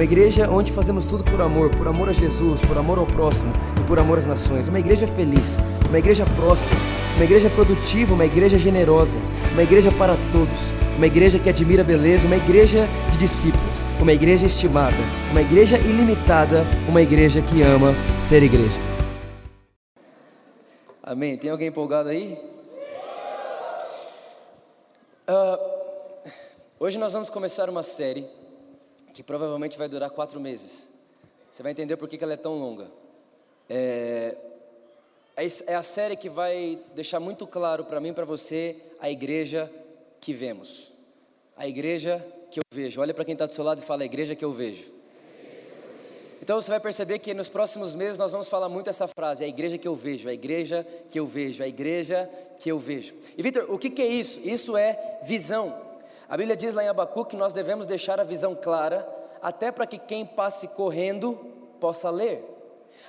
uma igreja onde fazemos tudo por amor, por amor a Jesus, por amor ao próximo e por amor às nações. Uma igreja feliz, uma igreja próspera, uma igreja produtiva, uma igreja generosa, uma igreja para todos, uma igreja que admira a beleza, uma igreja de discípulos, uma igreja estimada, uma igreja ilimitada, uma igreja que ama ser igreja. Amém. Tem alguém empolgado aí? Uh, Hoje nós vamos começar uma série que provavelmente vai durar quatro meses. Você vai entender por que ela é tão longa. É, é, é a série que vai deixar muito claro para mim e para você a igreja que vemos. A igreja que eu vejo. Olha para quem está do seu lado e fala: a igreja que eu vejo. Então você vai perceber que nos próximos meses nós vamos falar muito essa frase: a igreja que eu vejo, a igreja que eu vejo, a igreja que eu vejo. E Vitor, o que, que é isso? Isso é visão. A Bíblia diz lá em Abacu que nós devemos deixar a visão clara, até para que quem passe correndo possa ler.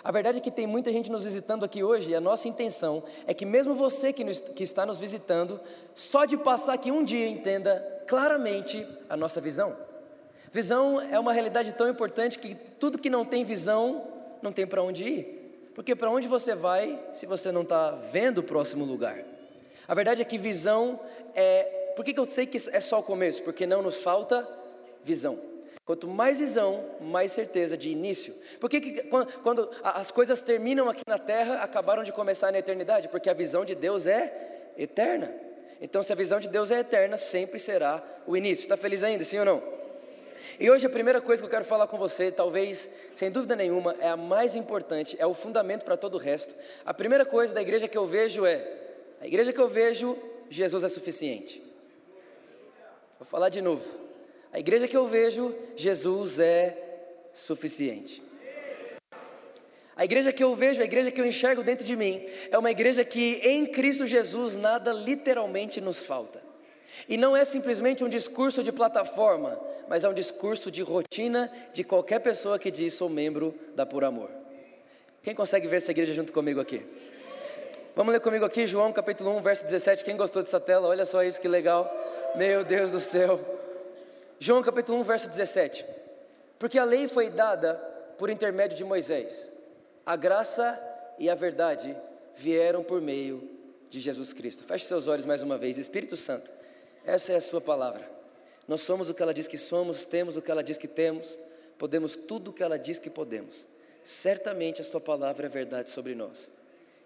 A verdade é que tem muita gente nos visitando aqui hoje e a nossa intenção é que, mesmo você que, nos, que está nos visitando, só de passar aqui um dia entenda claramente a nossa visão. Visão é uma realidade tão importante que tudo que não tem visão não tem para onde ir. Porque para onde você vai se você não está vendo o próximo lugar? A verdade é que visão é por que, que eu sei que é só o começo? Porque não nos falta visão. Quanto mais visão, mais certeza de início. Por que, que quando, quando, as coisas terminam aqui na terra, acabaram de começar na eternidade? Porque a visão de Deus é eterna. Então, se a visão de Deus é eterna, sempre será o início. Está feliz ainda, sim ou não? E hoje a primeira coisa que eu quero falar com você, talvez, sem dúvida nenhuma, é a mais importante, é o fundamento para todo o resto. A primeira coisa da igreja que eu vejo é: a igreja que eu vejo, Jesus é suficiente. Vou falar de novo. A igreja que eu vejo, Jesus é suficiente. A igreja que eu vejo, a igreja que eu enxergo dentro de mim, é uma igreja que em Cristo Jesus nada literalmente nos falta. E não é simplesmente um discurso de plataforma, mas é um discurso de rotina de qualquer pessoa que diz sou membro da Por Amor. Quem consegue ver essa igreja junto comigo aqui? Vamos ler comigo aqui João capítulo 1, verso 17. Quem gostou dessa tela? Olha só isso que legal. Meu Deus do céu. João capítulo 1, verso 17. Porque a lei foi dada por intermédio de Moisés. A graça e a verdade vieram por meio de Jesus Cristo. Feche seus olhos mais uma vez. Espírito Santo, essa é a sua palavra. Nós somos o que ela diz que somos, temos o que ela diz que temos, podemos tudo o que ela diz que podemos. Certamente a sua palavra é verdade sobre nós.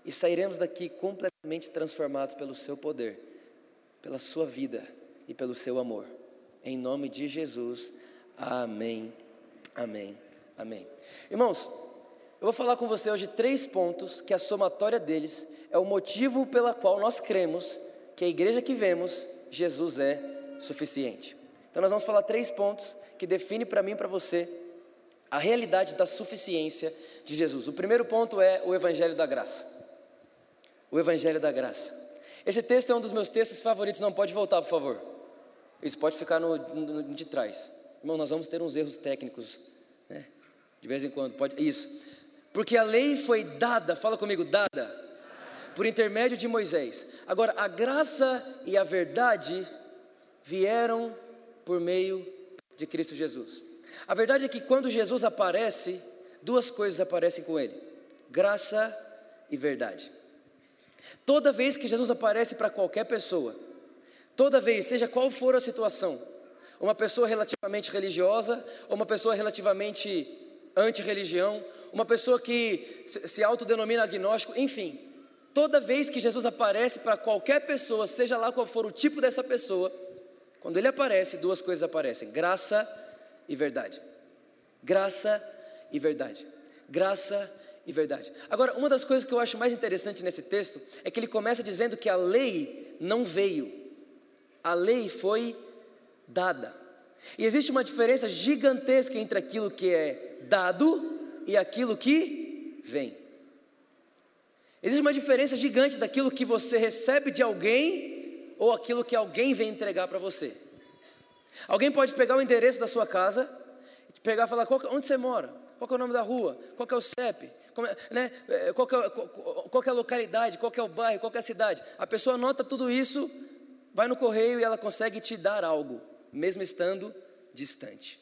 E sairemos daqui completamente transformados pelo seu poder, pela sua vida e pelo seu amor. Em nome de Jesus, amém, amém, amém. Irmãos, eu vou falar com você hoje três pontos que a somatória deles é o motivo pela qual nós cremos que a igreja que vemos, Jesus é suficiente. Então nós vamos falar três pontos que definem para mim e para você a realidade da suficiência de Jesus. O primeiro ponto é o evangelho da graça. O evangelho da graça. Esse texto é um dos meus textos favoritos, não pode voltar, por favor. Isso pode ficar no, no, de trás. Irmão, nós vamos ter uns erros técnicos, né? De vez em quando, pode. Isso. Porque a lei foi dada, fala comigo, dada, por intermédio de Moisés. Agora, a graça e a verdade vieram por meio de Cristo Jesus. A verdade é que quando Jesus aparece, duas coisas aparecem com ele: graça e verdade. Toda vez que Jesus aparece para qualquer pessoa, Toda vez, seja qual for a situação, uma pessoa relativamente religiosa, ou uma pessoa relativamente anti-religião, uma pessoa que se autodenomina agnóstico, enfim, toda vez que Jesus aparece para qualquer pessoa, seja lá qual for o tipo dessa pessoa, quando ele aparece, duas coisas aparecem: graça e verdade. Graça e verdade. Graça e verdade. Agora, uma das coisas que eu acho mais interessante nesse texto é que ele começa dizendo que a lei não veio a lei foi dada. E existe uma diferença gigantesca entre aquilo que é dado e aquilo que vem. Existe uma diferença gigante daquilo que você recebe de alguém ou aquilo que alguém vem entregar para você. Alguém pode pegar o endereço da sua casa, pegar e falar qual, onde você mora, qual é o nome da rua, qual é o CEP, é, né, é, qual, é, qual é a localidade, qual é o bairro, qual é a cidade. A pessoa anota tudo isso, vai no correio e ela consegue te dar algo, mesmo estando distante.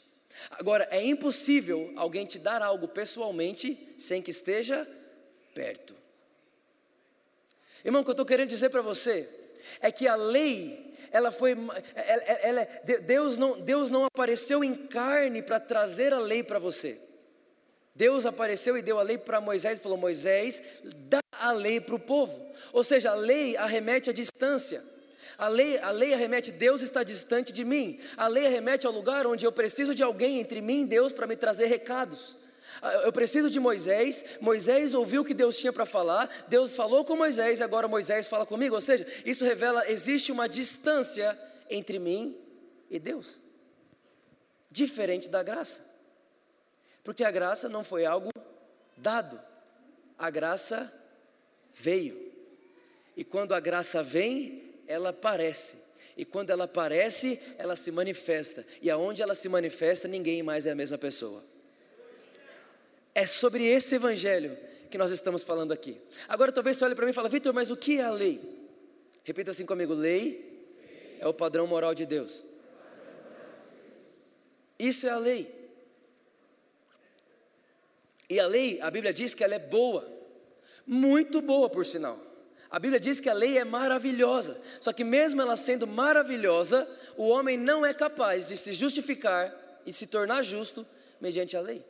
Agora, é impossível alguém te dar algo pessoalmente sem que esteja perto. Irmão, o que eu estou querendo dizer para você é que a lei, ela foi, ela, ela, Deus, não, Deus não apareceu em carne para trazer a lei para você. Deus apareceu e deu a lei para Moisés e falou: Moisés, dá a lei para o povo. Ou seja, a lei arremete à distância. A lei, a lei arremete, Deus está distante de mim. A lei arremete ao lugar onde eu preciso de alguém entre mim e Deus para me trazer recados. Ah, eu preciso de Moisés. Moisés ouviu o que Deus tinha para falar. Deus falou com Moisés agora Moisés fala comigo. Ou seja, isso revela existe uma distância entre mim e Deus, diferente da graça, porque a graça não foi algo dado, a graça veio. E quando a graça vem, ela aparece. E quando ela aparece, ela se manifesta. E aonde ela se manifesta, ninguém mais é a mesma pessoa. É sobre esse evangelho que nós estamos falando aqui. Agora talvez você olhe para mim e fale, Vitor, mas o que é a lei? Repita assim comigo: lei é o padrão moral de Deus. Isso é a lei. E a lei, a Bíblia diz que ela é boa, muito boa por sinal. A Bíblia diz que a lei é maravilhosa, só que mesmo ela sendo maravilhosa, o homem não é capaz de se justificar e se tornar justo mediante a lei.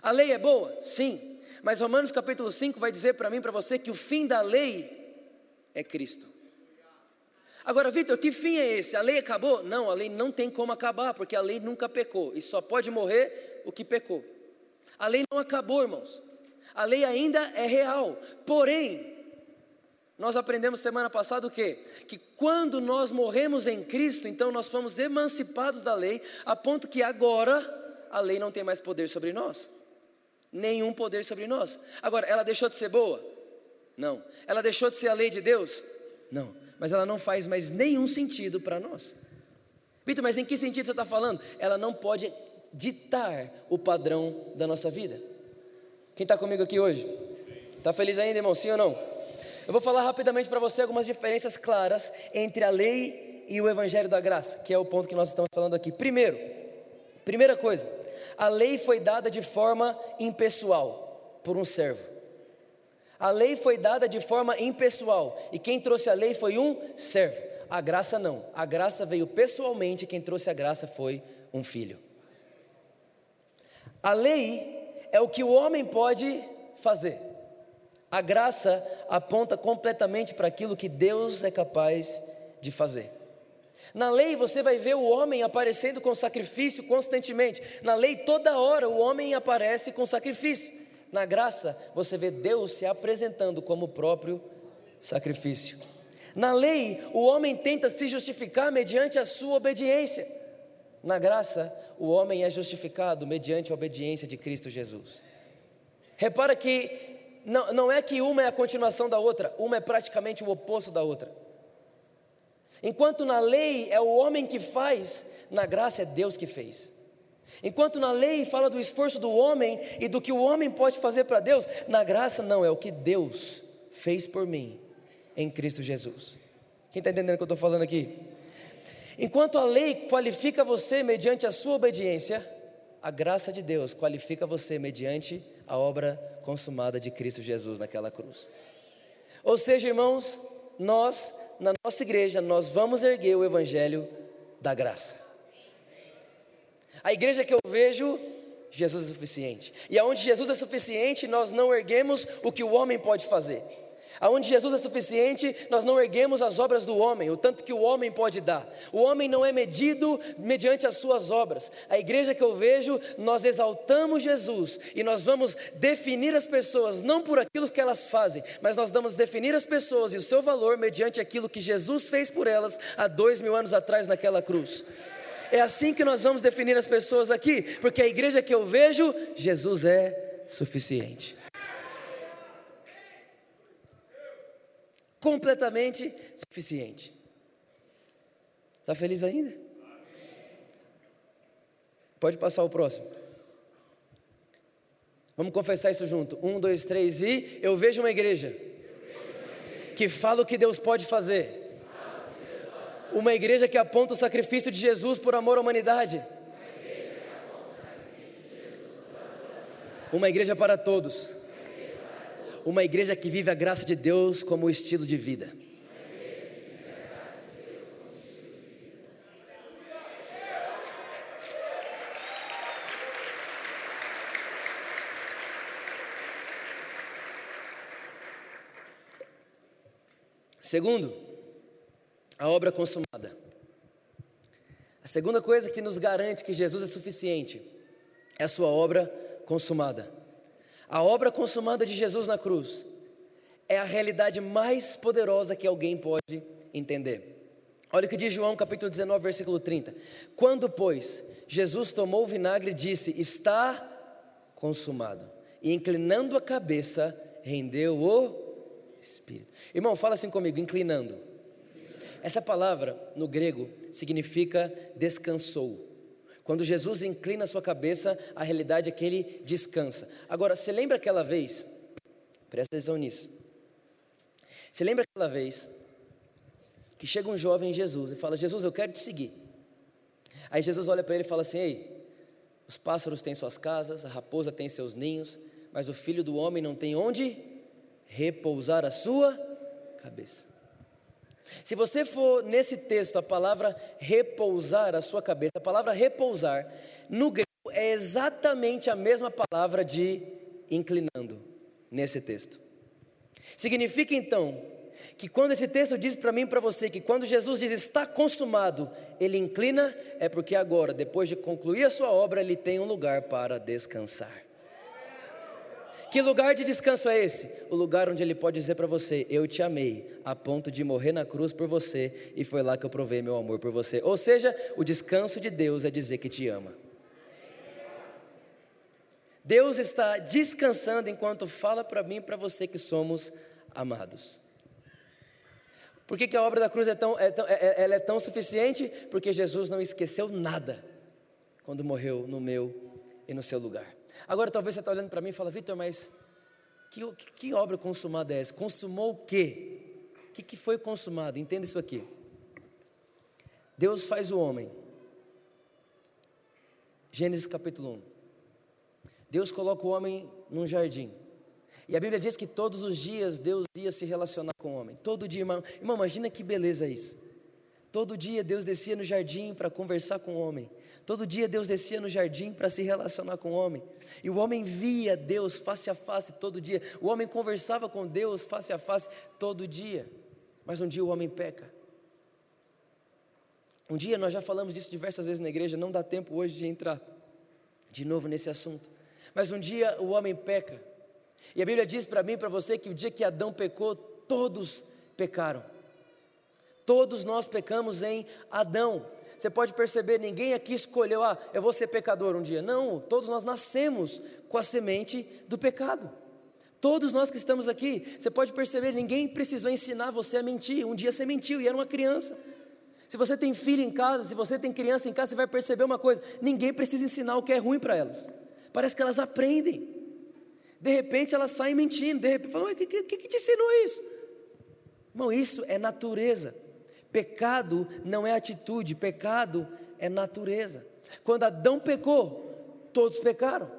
A lei é boa? Sim. Mas Romanos capítulo 5 vai dizer para mim, para você, que o fim da lei é Cristo. Agora, Vitor, que fim é esse? A lei acabou? Não, a lei não tem como acabar, porque a lei nunca pecou e só pode morrer o que pecou. A lei não acabou, irmãos. A lei ainda é real. Porém, nós aprendemos semana passada o quê? Que quando nós morremos em Cristo, então nós fomos emancipados da lei, a ponto que agora a lei não tem mais poder sobre nós nenhum poder sobre nós. Agora, ela deixou de ser boa? Não. Ela deixou de ser a lei de Deus? Não. Mas ela não faz mais nenhum sentido para nós. Vitor, mas em que sentido você está falando? Ela não pode ditar o padrão da nossa vida. Quem está comigo aqui hoje? Está feliz ainda, irmão? Sim ou não? Eu vou falar rapidamente para você algumas diferenças claras entre a lei e o evangelho da graça, que é o ponto que nós estamos falando aqui. Primeiro, primeira coisa, a lei foi dada de forma impessoal, por um servo. A lei foi dada de forma impessoal, e quem trouxe a lei foi um servo. A graça não, a graça veio pessoalmente, quem trouxe a graça foi um filho. A lei é o que o homem pode fazer, a graça aponta completamente para aquilo que Deus é capaz de fazer. Na lei você vai ver o homem aparecendo com sacrifício constantemente. Na lei toda hora o homem aparece com sacrifício. Na graça você vê Deus se apresentando como o próprio sacrifício. Na lei o homem tenta se justificar mediante a sua obediência. Na graça o homem é justificado mediante a obediência de Cristo Jesus. Repara que não, não é que uma é a continuação da outra, uma é praticamente o oposto da outra. Enquanto na lei é o homem que faz, na graça é Deus que fez. Enquanto na lei fala do esforço do homem e do que o homem pode fazer para Deus, na graça não, é o que Deus fez por mim em Cristo Jesus. Quem está entendendo o que eu estou falando aqui? Enquanto a lei qualifica você mediante a sua obediência, a graça de Deus qualifica você mediante a obra consumada de Cristo Jesus naquela cruz. Ou seja, irmãos, nós na nossa igreja, nós vamos erguer o evangelho da graça. A igreja que eu vejo, Jesus é suficiente. E aonde Jesus é suficiente, nós não erguemos o que o homem pode fazer. Aonde Jesus é suficiente, nós não erguemos as obras do homem, o tanto que o homem pode dar. O homem não é medido mediante as suas obras. A igreja que eu vejo, nós exaltamos Jesus e nós vamos definir as pessoas não por aquilo que elas fazem, mas nós vamos definir as pessoas e o seu valor mediante aquilo que Jesus fez por elas há dois mil anos atrás naquela cruz. É assim que nós vamos definir as pessoas aqui, porque a igreja que eu vejo, Jesus é suficiente. Completamente suficiente. Está feliz ainda? Pode passar o próximo. Vamos confessar isso junto. Um, dois, três e eu vejo uma igreja que fala o que Deus pode fazer uma igreja que aponta o sacrifício de Jesus por amor à humanidade. Uma igreja para todos. Uma igreja que vive a graça de Deus como estilo de vida. Segundo, a obra consumada. A segunda coisa que nos garante que Jesus é suficiente é a sua obra consumada. A obra consumada de Jesus na cruz é a realidade mais poderosa que alguém pode entender. Olha o que diz João capítulo 19, versículo 30. Quando, pois, Jesus tomou o vinagre, disse: Está consumado. E inclinando a cabeça, rendeu o Espírito. Irmão, fala assim comigo, inclinando. Essa palavra no grego significa descansou. Quando Jesus inclina a sua cabeça, a realidade é que ele descansa. Agora, você lembra aquela vez? Presta atenção nisso. Você lembra aquela vez que chega um jovem em Jesus e fala: Jesus, eu quero te seguir. Aí Jesus olha para ele e fala assim: Ei, os pássaros têm suas casas, a raposa tem seus ninhos, mas o filho do homem não tem onde repousar a sua cabeça. Se você for nesse texto, a palavra repousar a sua cabeça, a palavra repousar, no grego é exatamente a mesma palavra de inclinando, nesse texto. Significa então que quando esse texto diz para mim e para você que quando Jesus diz está consumado, ele inclina, é porque agora, depois de concluir a sua obra, ele tem um lugar para descansar. Que lugar de descanso é esse? O lugar onde Ele pode dizer para você: Eu te amei, a ponto de morrer na cruz por você, e foi lá que eu provei meu amor por você. Ou seja, o descanso de Deus é dizer que te ama. Deus está descansando enquanto fala para mim e para você que somos amados. Por que, que a obra da cruz é tão, é tão, é, é ela é tão suficiente? Porque Jesus não esqueceu nada quando morreu no meu e no seu lugar. Agora talvez você está olhando para mim e fala, Vitor, mas que, que, que, obra consumada é essa? Consumou o quê? O que, que foi consumado? Entenda isso aqui. Deus faz o homem. Gênesis capítulo 1. Deus coloca o homem num jardim. E a Bíblia diz que todos os dias Deus ia se relacionar com o homem. Todo dia, irmão. Irmão, imagina que beleza isso. Todo dia Deus descia no jardim para conversar com o homem. Todo dia Deus descia no jardim para se relacionar com o homem. E o homem via Deus face a face todo dia. O homem conversava com Deus face a face todo dia. Mas um dia o homem peca. Um dia nós já falamos disso diversas vezes na igreja, não dá tempo hoje de entrar de novo nesse assunto. Mas um dia o homem peca. E a Bíblia diz para mim para você que o dia que Adão pecou, todos pecaram. Todos nós pecamos em Adão. Você pode perceber, ninguém aqui escolheu, ah, eu vou ser pecador um dia. Não, todos nós nascemos com a semente do pecado. Todos nós que estamos aqui, você pode perceber, ninguém precisou ensinar você a mentir. Um dia você mentiu e era uma criança. Se você tem filho em casa, se você tem criança em casa, você vai perceber uma coisa: ninguém precisa ensinar o que é ruim para elas. Parece que elas aprendem. De repente elas saem mentindo, de repente falam, o que, que, que te ensinou isso? Irmão, isso é natureza. Pecado não é atitude, pecado é natureza. Quando Adão pecou, todos pecaram.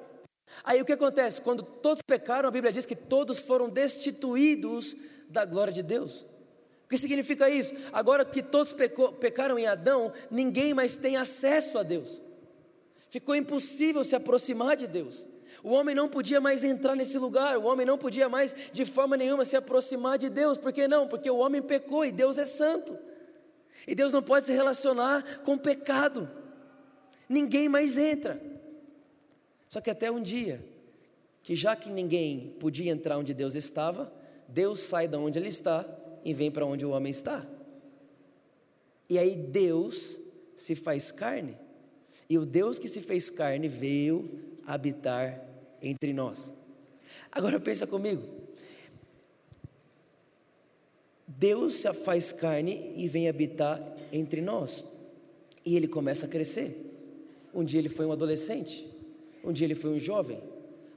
Aí o que acontece? Quando todos pecaram, a Bíblia diz que todos foram destituídos da glória de Deus. O que significa isso? Agora que todos pecou, pecaram em Adão, ninguém mais tem acesso a Deus. Ficou impossível se aproximar de Deus. O homem não podia mais entrar nesse lugar, o homem não podia mais de forma nenhuma se aproximar de Deus. Por que não? Porque o homem pecou e Deus é santo. E Deus não pode se relacionar com pecado. Ninguém mais entra. Só que até um dia, que já que ninguém podia entrar onde Deus estava, Deus sai da onde ele está e vem para onde o homem está. E aí Deus se faz carne, e o Deus que se fez carne veio habitar entre nós. Agora pensa comigo. Deus se faz carne e vem habitar entre nós. E ele começa a crescer. Um dia ele foi um adolescente, um dia ele foi um jovem,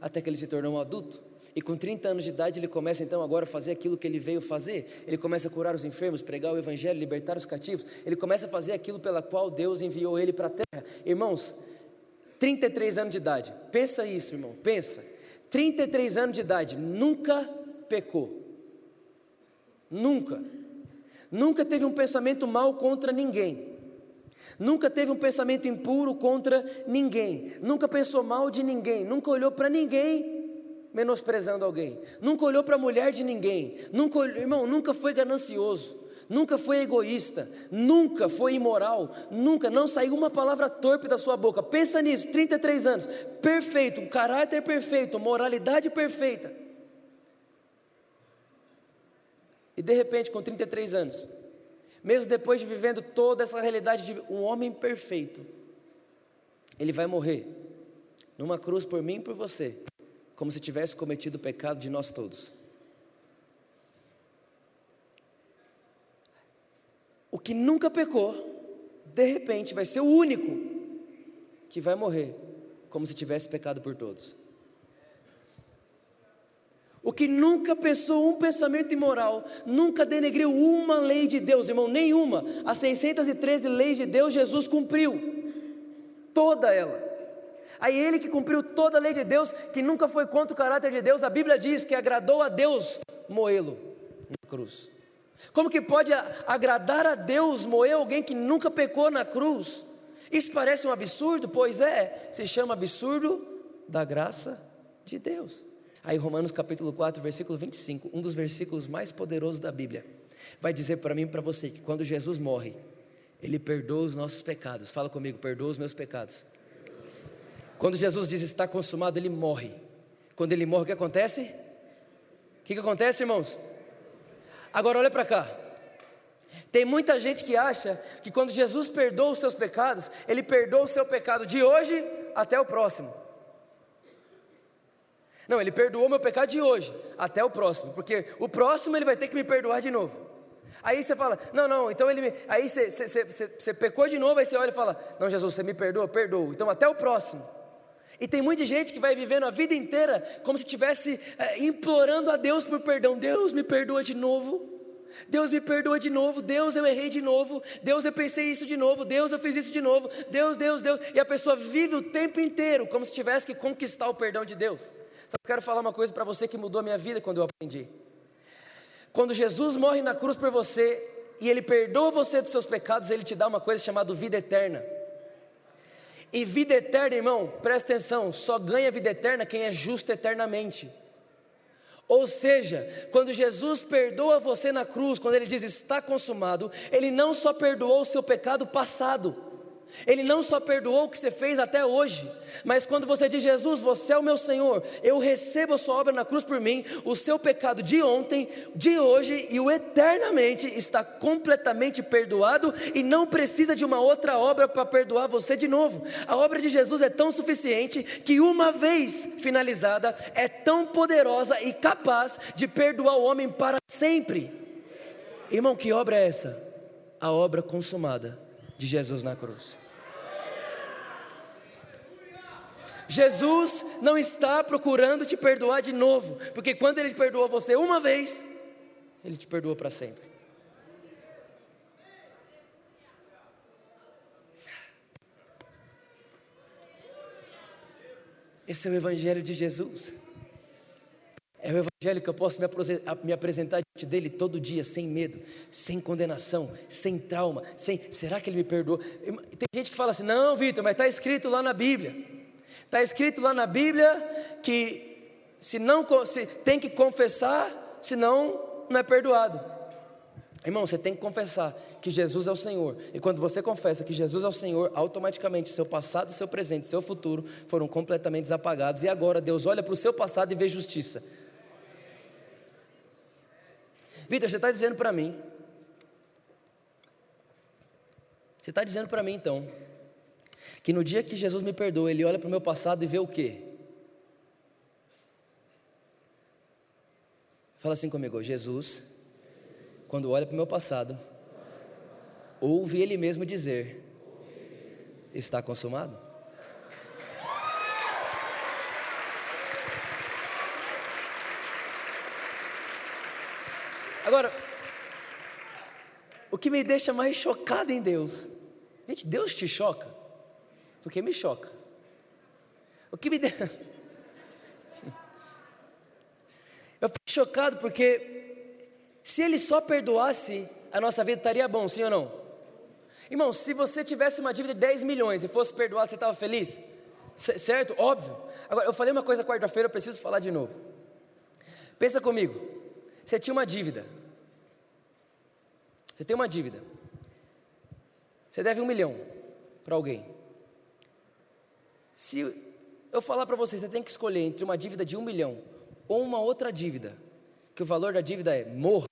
até que ele se tornou um adulto. E com 30 anos de idade ele começa então agora a fazer aquilo que ele veio fazer. Ele começa a curar os enfermos, pregar o evangelho, libertar os cativos. Ele começa a fazer aquilo pela qual Deus enviou ele para a terra. Irmãos, 33 anos de idade. Pensa isso, irmão. Pensa. 33 anos de idade, nunca pecou. Nunca. Nunca teve um pensamento mal contra ninguém. Nunca teve um pensamento impuro contra ninguém. Nunca pensou mal de ninguém. Nunca olhou para ninguém menosprezando alguém. Nunca olhou para a mulher de ninguém. Nunca, irmão, nunca foi ganancioso. Nunca foi egoísta, nunca foi imoral, nunca, não saiu uma palavra torpe da sua boca. Pensa nisso, 33 anos, perfeito, um caráter perfeito, moralidade perfeita. E de repente, com 33 anos, mesmo depois de vivendo toda essa realidade de um homem perfeito, ele vai morrer numa cruz por mim e por você, como se tivesse cometido o pecado de nós todos. O que nunca pecou, de repente vai ser o único que vai morrer como se tivesse pecado por todos. O que nunca pensou um pensamento imoral, nunca denegriu uma lei de Deus, irmão, nenhuma. As 613 leis de Deus, Jesus cumpriu, toda ela. Aí ele que cumpriu toda a lei de Deus, que nunca foi contra o caráter de Deus, a Bíblia diz que agradou a Deus moê-lo na cruz. Como que pode agradar a Deus moer alguém que nunca pecou na cruz? Isso parece um absurdo? Pois é, se chama absurdo da graça de Deus. Aí Romanos capítulo 4, versículo 25, um dos versículos mais poderosos da Bíblia, vai dizer para mim e para você que quando Jesus morre, ele perdoa os nossos pecados. Fala comigo, perdoa os meus pecados. Quando Jesus diz está consumado, ele morre. Quando ele morre, o que acontece? O que, que acontece, irmãos? Agora olha para cá. Tem muita gente que acha que quando Jesus perdoa os seus pecados, ele perdoa o seu pecado de hoje até o próximo. Não, ele perdoou meu pecado de hoje até o próximo, porque o próximo ele vai ter que me perdoar de novo. Aí você fala, não, não, então ele me. Aí você, você, você, você pecou de novo, aí você olha e fala, não, Jesus, você me perdoa? Perdoa. Então até o próximo. E tem muita gente que vai vivendo a vida inteira como se estivesse é, implorando a Deus por perdão. Deus me perdoa de novo. Deus me perdoa de novo, Deus eu errei de novo, Deus eu pensei isso de novo, Deus eu fiz isso de novo, Deus, Deus, Deus, e a pessoa vive o tempo inteiro como se tivesse que conquistar o perdão de Deus. Só quero falar uma coisa para você que mudou a minha vida quando eu aprendi. Quando Jesus morre na cruz por você e ele perdoa você dos seus pecados, ele te dá uma coisa chamada vida eterna. E vida eterna, irmão, presta atenção, só ganha vida eterna quem é justo eternamente. Ou seja, quando Jesus perdoa você na cruz, quando ele diz está consumado, ele não só perdoou o seu pecado passado, ele não só perdoou o que você fez até hoje, mas quando você diz, Jesus, você é o meu Senhor, eu recebo a sua obra na cruz por mim, o seu pecado de ontem, de hoje e o eternamente está completamente perdoado e não precisa de uma outra obra para perdoar você de novo. A obra de Jesus é tão suficiente que, uma vez finalizada, é tão poderosa e capaz de perdoar o homem para sempre. Irmão, que obra é essa? A obra consumada de Jesus na cruz. Jesus não está procurando te perdoar de novo, porque quando Ele perdoou você uma vez, Ele te perdoou para sempre. Esse é o Evangelho de Jesus. É o Evangelho que eu posso me apresentar diante dele todo dia, sem medo, sem condenação, sem trauma, sem. Será que ele me perdoou? Tem gente que fala assim: não, Vitor, mas está escrito lá na Bíblia. Está escrito lá na Bíblia que se não se tem que confessar, senão não é perdoado. Irmão, você tem que confessar que Jesus é o Senhor. E quando você confessa que Jesus é o Senhor, automaticamente seu passado, seu presente, seu futuro foram completamente apagados. E agora Deus olha para o seu passado e vê justiça. Vitor, você está dizendo para mim Você está dizendo para mim então que no dia que Jesus me perdoa, Ele olha para o meu passado e vê o quê? Fala assim comigo, Jesus, quando olha para o meu passado, ouve Ele mesmo dizer: Está consumado? Agora, o que me deixa mais chocado em Deus, gente, Deus te choca, porque me choca. O que me deixa. Eu fico chocado porque se Ele só perdoasse, a nossa vida estaria bom, sim ou não? Irmão, se você tivesse uma dívida de 10 milhões e fosse perdoado, você estava feliz? C certo? Óbvio. Agora, eu falei uma coisa quarta-feira, eu preciso falar de novo. Pensa comigo. Você tinha uma dívida. Você tem uma dívida. Você deve um milhão para alguém. Se eu falar para você, você tem que escolher entre uma dívida de um milhão ou uma outra dívida, que o valor da dívida é morra,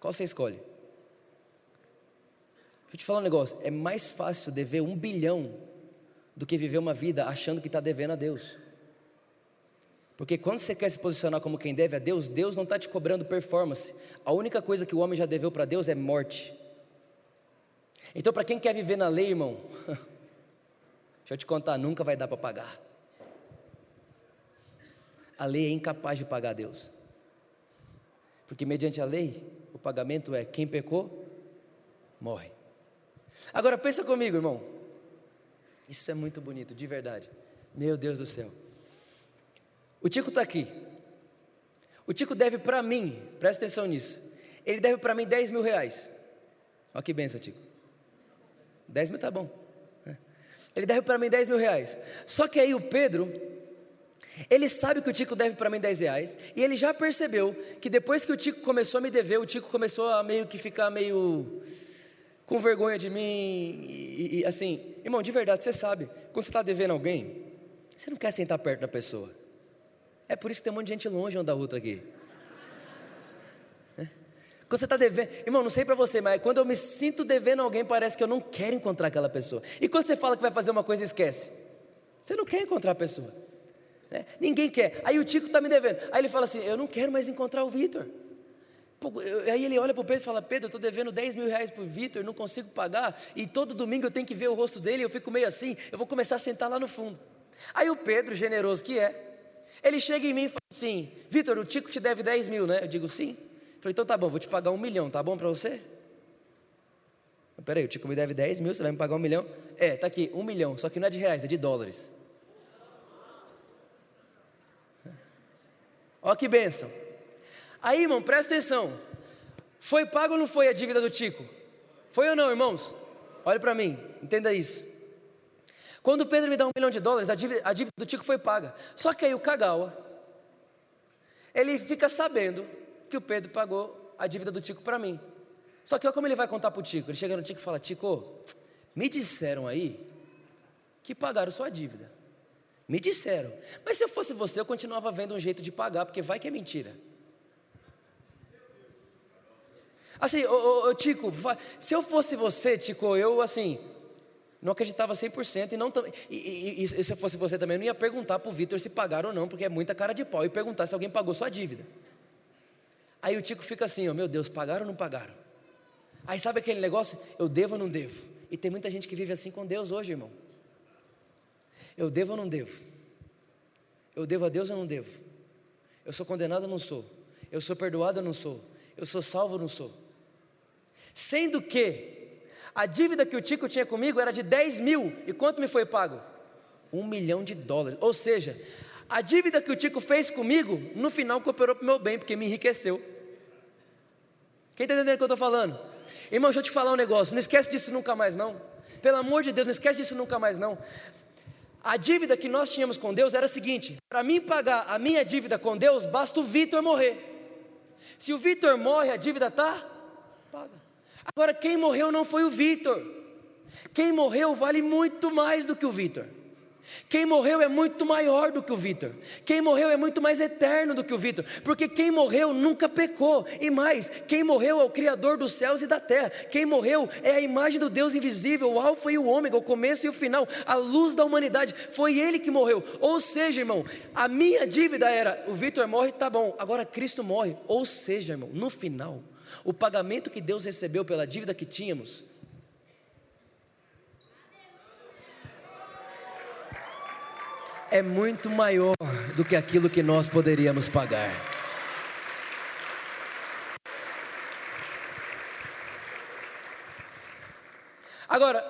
qual você escolhe? Deixa eu te falar um negócio: é mais fácil dever um bilhão do que viver uma vida achando que está devendo a Deus. Porque quando você quer se posicionar como quem deve a Deus, Deus não está te cobrando performance. A única coisa que o homem já deveu para Deus é morte. Então, para quem quer viver na lei, irmão, deixa eu te contar, nunca vai dar para pagar. A lei é incapaz de pagar Deus. Porque mediante a lei, o pagamento é quem pecou, morre. Agora pensa comigo, irmão. Isso é muito bonito, de verdade. Meu Deus do céu. O Tico está aqui. O Tico deve para mim, presta atenção nisso. Ele deve para mim 10 mil reais. Olha que benção, Tico. 10 mil tá bom. Ele deve para mim 10 mil reais. Só que aí o Pedro, ele sabe que o Tico deve para mim 10 reais, e ele já percebeu que depois que o Tico começou a me dever, o Tico começou a meio que ficar meio com vergonha de mim, e, e assim, irmão, de verdade, você sabe, quando você está devendo alguém, você não quer sentar perto da pessoa. É por isso que tem um monte de gente longe uma da outra aqui. Quando você está devendo, irmão, não sei para você, mas quando eu me sinto devendo alguém, parece que eu não quero encontrar aquela pessoa. E quando você fala que vai fazer uma coisa, esquece. Você não quer encontrar a pessoa. Né? Ninguém quer. Aí o Tico está me devendo. Aí ele fala assim: Eu não quero mais encontrar o Vitor. Aí ele olha para o Pedro e fala: Pedro, eu estou devendo 10 mil reais para o Vitor, não consigo pagar. E todo domingo eu tenho que ver o rosto dele. Eu fico meio assim. Eu vou começar a sentar lá no fundo. Aí o Pedro, generoso que é, ele chega em mim e fala assim: Vitor, o Tico te deve 10 mil, né? Eu digo sim. Falei: Então tá bom, vou te pagar um milhão, tá bom para você? Peraí, o Tico me deve 10 mil, você vai me pagar um milhão? É, tá aqui, um milhão, só que não é de reais, é de dólares. Olha que bênção. Aí, irmão, presta atenção. Foi pago ou não foi a dívida do Tico? Foi ou não, irmãos? Olhe para mim, entenda isso. Quando Pedro me dá um milhão de dólares, a dívida, a dívida do Tico foi paga. Só que aí o Kagawa, ele fica sabendo que o Pedro pagou a dívida do Tico para mim. Só que olha como ele vai contar para o Tico. Ele chega no Tico e fala: Tico, me disseram aí que pagaram sua dívida. Me disseram. Mas se eu fosse você, eu continuava vendo um jeito de pagar, porque vai que é mentira. Assim, ô, ô, ô, Tico, se eu fosse você, Tico, eu assim, não acreditava 100% e não e, e, e, se eu fosse você também, eu não ia perguntar para o Vitor se pagaram ou não, porque é muita cara de pau, e perguntar se alguém pagou sua dívida. Aí o Tico fica assim, ó, meu Deus, pagaram ou não pagaram? Aí sabe aquele negócio? Eu devo ou não devo? E tem muita gente que vive assim com Deus hoje, irmão. Eu devo ou não devo? Eu devo a Deus ou não devo? Eu sou condenado ou não sou? Eu sou perdoado ou não sou? Eu sou salvo ou não sou? Sendo que a dívida que o Tico tinha comigo era de 10 mil, e quanto me foi pago? Um milhão de dólares. Ou seja, a dívida que o Tico fez comigo, no final cooperou para o meu bem, porque me enriqueceu. Quem está entendendo o que eu estou falando? Irmão, deixa eu te falar um negócio, não esquece disso nunca mais não. Pelo amor de Deus, não esquece disso nunca mais não. A dívida que nós tínhamos com Deus era a seguinte: para mim pagar a minha dívida com Deus, basta o Vitor morrer. Se o Vitor morre, a dívida está paga. Agora, quem morreu não foi o Vitor. Quem morreu vale muito mais do que o Vitor. Quem morreu é muito maior do que o Vitor. Quem morreu é muito mais eterno do que o Vitor. Porque quem morreu nunca pecou. E mais, quem morreu é o Criador dos céus e da terra. Quem morreu é a imagem do Deus invisível, o Alfa e o Ômega, o começo e o final, a luz da humanidade. Foi ele que morreu. Ou seja, irmão, a minha dívida era: o Vitor morre, tá bom. Agora Cristo morre. Ou seja, irmão, no final, o pagamento que Deus recebeu pela dívida que tínhamos é muito maior do que aquilo que nós poderíamos pagar. Agora,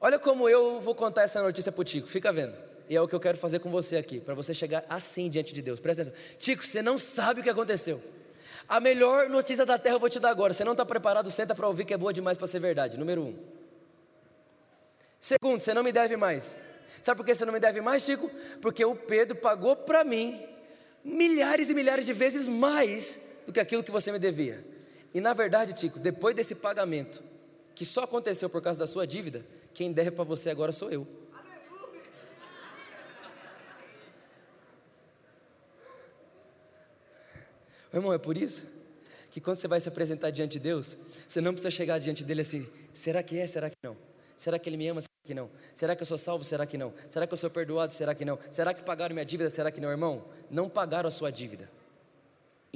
olha como eu vou contar essa notícia para o Tico, fica vendo. E é o que eu quero fazer com você aqui, para você chegar assim diante de Deus. Presta atenção. Tico, você não sabe o que aconteceu. A melhor notícia da terra eu vou te dar agora. Você não está preparado, senta para ouvir que é boa demais para ser verdade. Número um. Segundo, você não me deve mais. Sabe por que você não me deve mais, Chico? Porque o Pedro pagou para mim milhares e milhares de vezes mais do que aquilo que você me devia. E na verdade, Tico, depois desse pagamento, que só aconteceu por causa da sua dívida, quem deve para você agora sou eu. Irmão, é por isso que quando você vai se apresentar diante de Deus, você não precisa chegar diante dele assim: será que é, será que não? Será que ele me ama? Será que não? Será que eu sou salvo? Será que não? Será que eu sou perdoado? Será que não? Será que pagaram minha dívida? Será que não, irmão? Não pagaram a sua dívida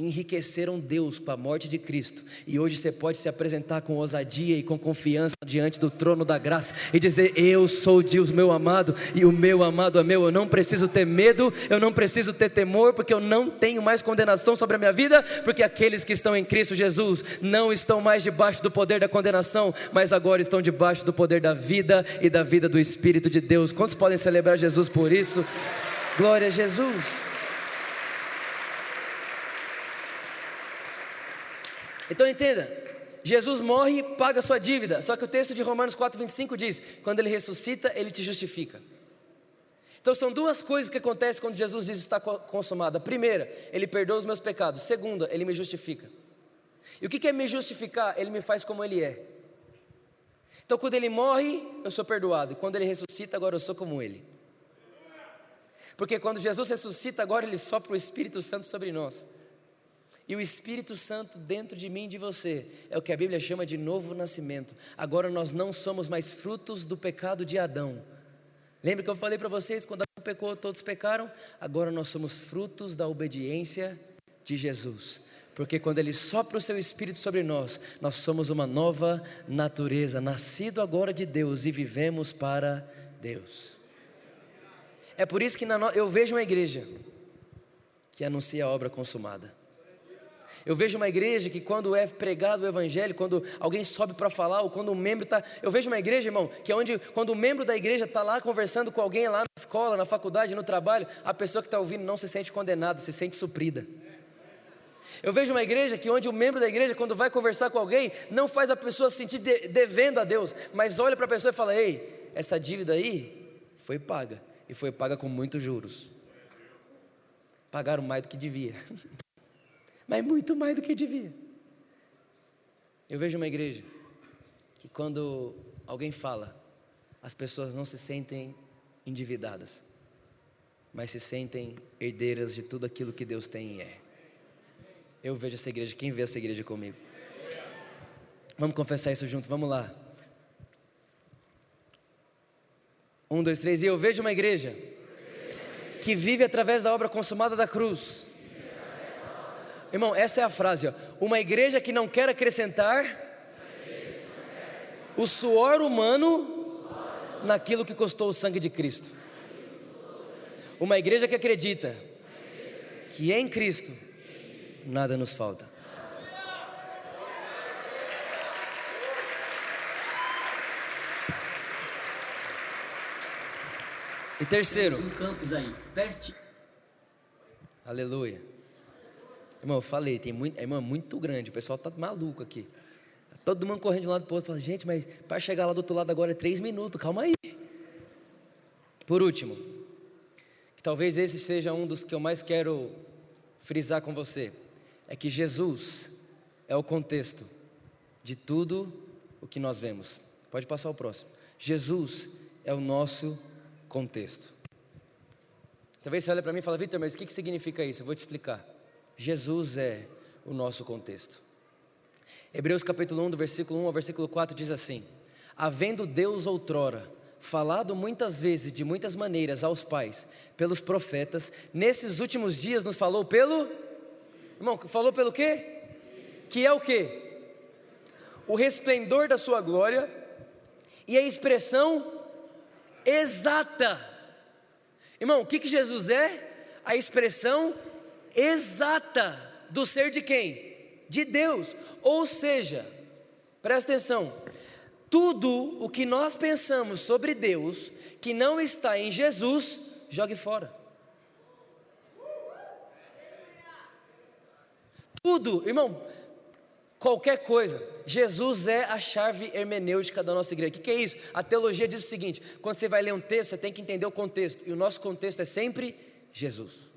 enriqueceram Deus com a morte de Cristo. E hoje você pode se apresentar com ousadia e com confiança diante do trono da graça e dizer: Eu sou Deus, meu amado, e o meu amado é meu. Eu não preciso ter medo, eu não preciso ter temor, porque eu não tenho mais condenação sobre a minha vida, porque aqueles que estão em Cristo Jesus não estão mais debaixo do poder da condenação, mas agora estão debaixo do poder da vida e da vida do Espírito de Deus. Quantos podem celebrar Jesus por isso? Glória a Jesus. Então entenda, Jesus morre e paga a sua dívida. Só que o texto de Romanos 4,25 diz: quando ele ressuscita, ele te justifica. Então são duas coisas que acontecem quando Jesus diz está consumado. Primeira, ele perdoa os meus pecados. Segunda, ele me justifica. E o que é me justificar? Ele me faz como ele é. Então quando ele morre, eu sou perdoado. Quando ele ressuscita, agora eu sou como ele. Porque quando Jesus ressuscita, agora ele sopra o Espírito Santo sobre nós. E o Espírito Santo dentro de mim e de você é o que a Bíblia chama de novo nascimento. Agora nós não somos mais frutos do pecado de Adão. Lembra que eu falei para vocês quando Adão pecou, todos pecaram? Agora nós somos frutos da obediência de Jesus. Porque quando Ele sopra o seu Espírito sobre nós, nós somos uma nova natureza, nascido agora de Deus e vivemos para Deus. É por isso que eu vejo uma igreja que anuncia a obra consumada. Eu vejo uma igreja que quando é pregado o evangelho, quando alguém sobe para falar, ou quando um membro está. Eu vejo uma igreja, irmão, que é onde, quando o membro da igreja está lá conversando com alguém lá na escola, na faculdade, no trabalho, a pessoa que está ouvindo não se sente condenada, se sente suprida. Eu vejo uma igreja que onde o membro da igreja, quando vai conversar com alguém, não faz a pessoa se sentir de, devendo a Deus, mas olha para a pessoa e fala: Ei, essa dívida aí foi paga, e foi paga com muitos juros. Pagaram mais do que devia. mas muito mais do que devia. Eu vejo uma igreja que quando alguém fala, as pessoas não se sentem endividadas, mas se sentem herdeiras de tudo aquilo que Deus tem e é. Eu vejo essa igreja, quem vê essa igreja comigo? Vamos confessar isso junto, vamos lá. Um, dois, três, e eu vejo uma igreja que vive através da obra consumada da cruz Irmão, essa é a frase, ó. Uma igreja que não quer acrescentar o suor humano naquilo que custou o sangue de Cristo. Uma igreja que acredita que em Cristo nada nos falta. E terceiro, campos aí, pertinho. Aleluia. Irmão, eu falei, tem muito, irmão, é muito grande, o pessoal tá maluco aqui. Todo mundo correndo de um lado para o outro, fala, gente, mas para chegar lá do outro lado agora é três minutos, calma aí. Por último, que talvez esse seja um dos que eu mais quero frisar com você, é que Jesus é o contexto de tudo o que nós vemos. Pode passar o próximo. Jesus é o nosso contexto. Talvez você olhe para mim e fale, Vitor, mas o que significa isso? Eu vou te explicar. Jesus é o nosso contexto. Hebreus capítulo 1, do versículo 1 ao versículo 4 diz assim: Havendo Deus outrora falado muitas vezes, de muitas maneiras aos pais, pelos profetas, nesses últimos dias nos falou pelo Irmão, falou pelo quê? Que é o quê? O resplendor da sua glória e a expressão exata. Irmão, o que, que Jesus é? A expressão exata do ser de quem? De Deus. Ou seja, presta atenção, tudo o que nós pensamos sobre Deus que não está em Jesus, jogue fora. Tudo, irmão, qualquer coisa. Jesus é a chave hermenêutica da nossa igreja. O que é isso? A teologia diz o seguinte: quando você vai ler um texto, você tem que entender o contexto. E o nosso contexto é sempre Jesus.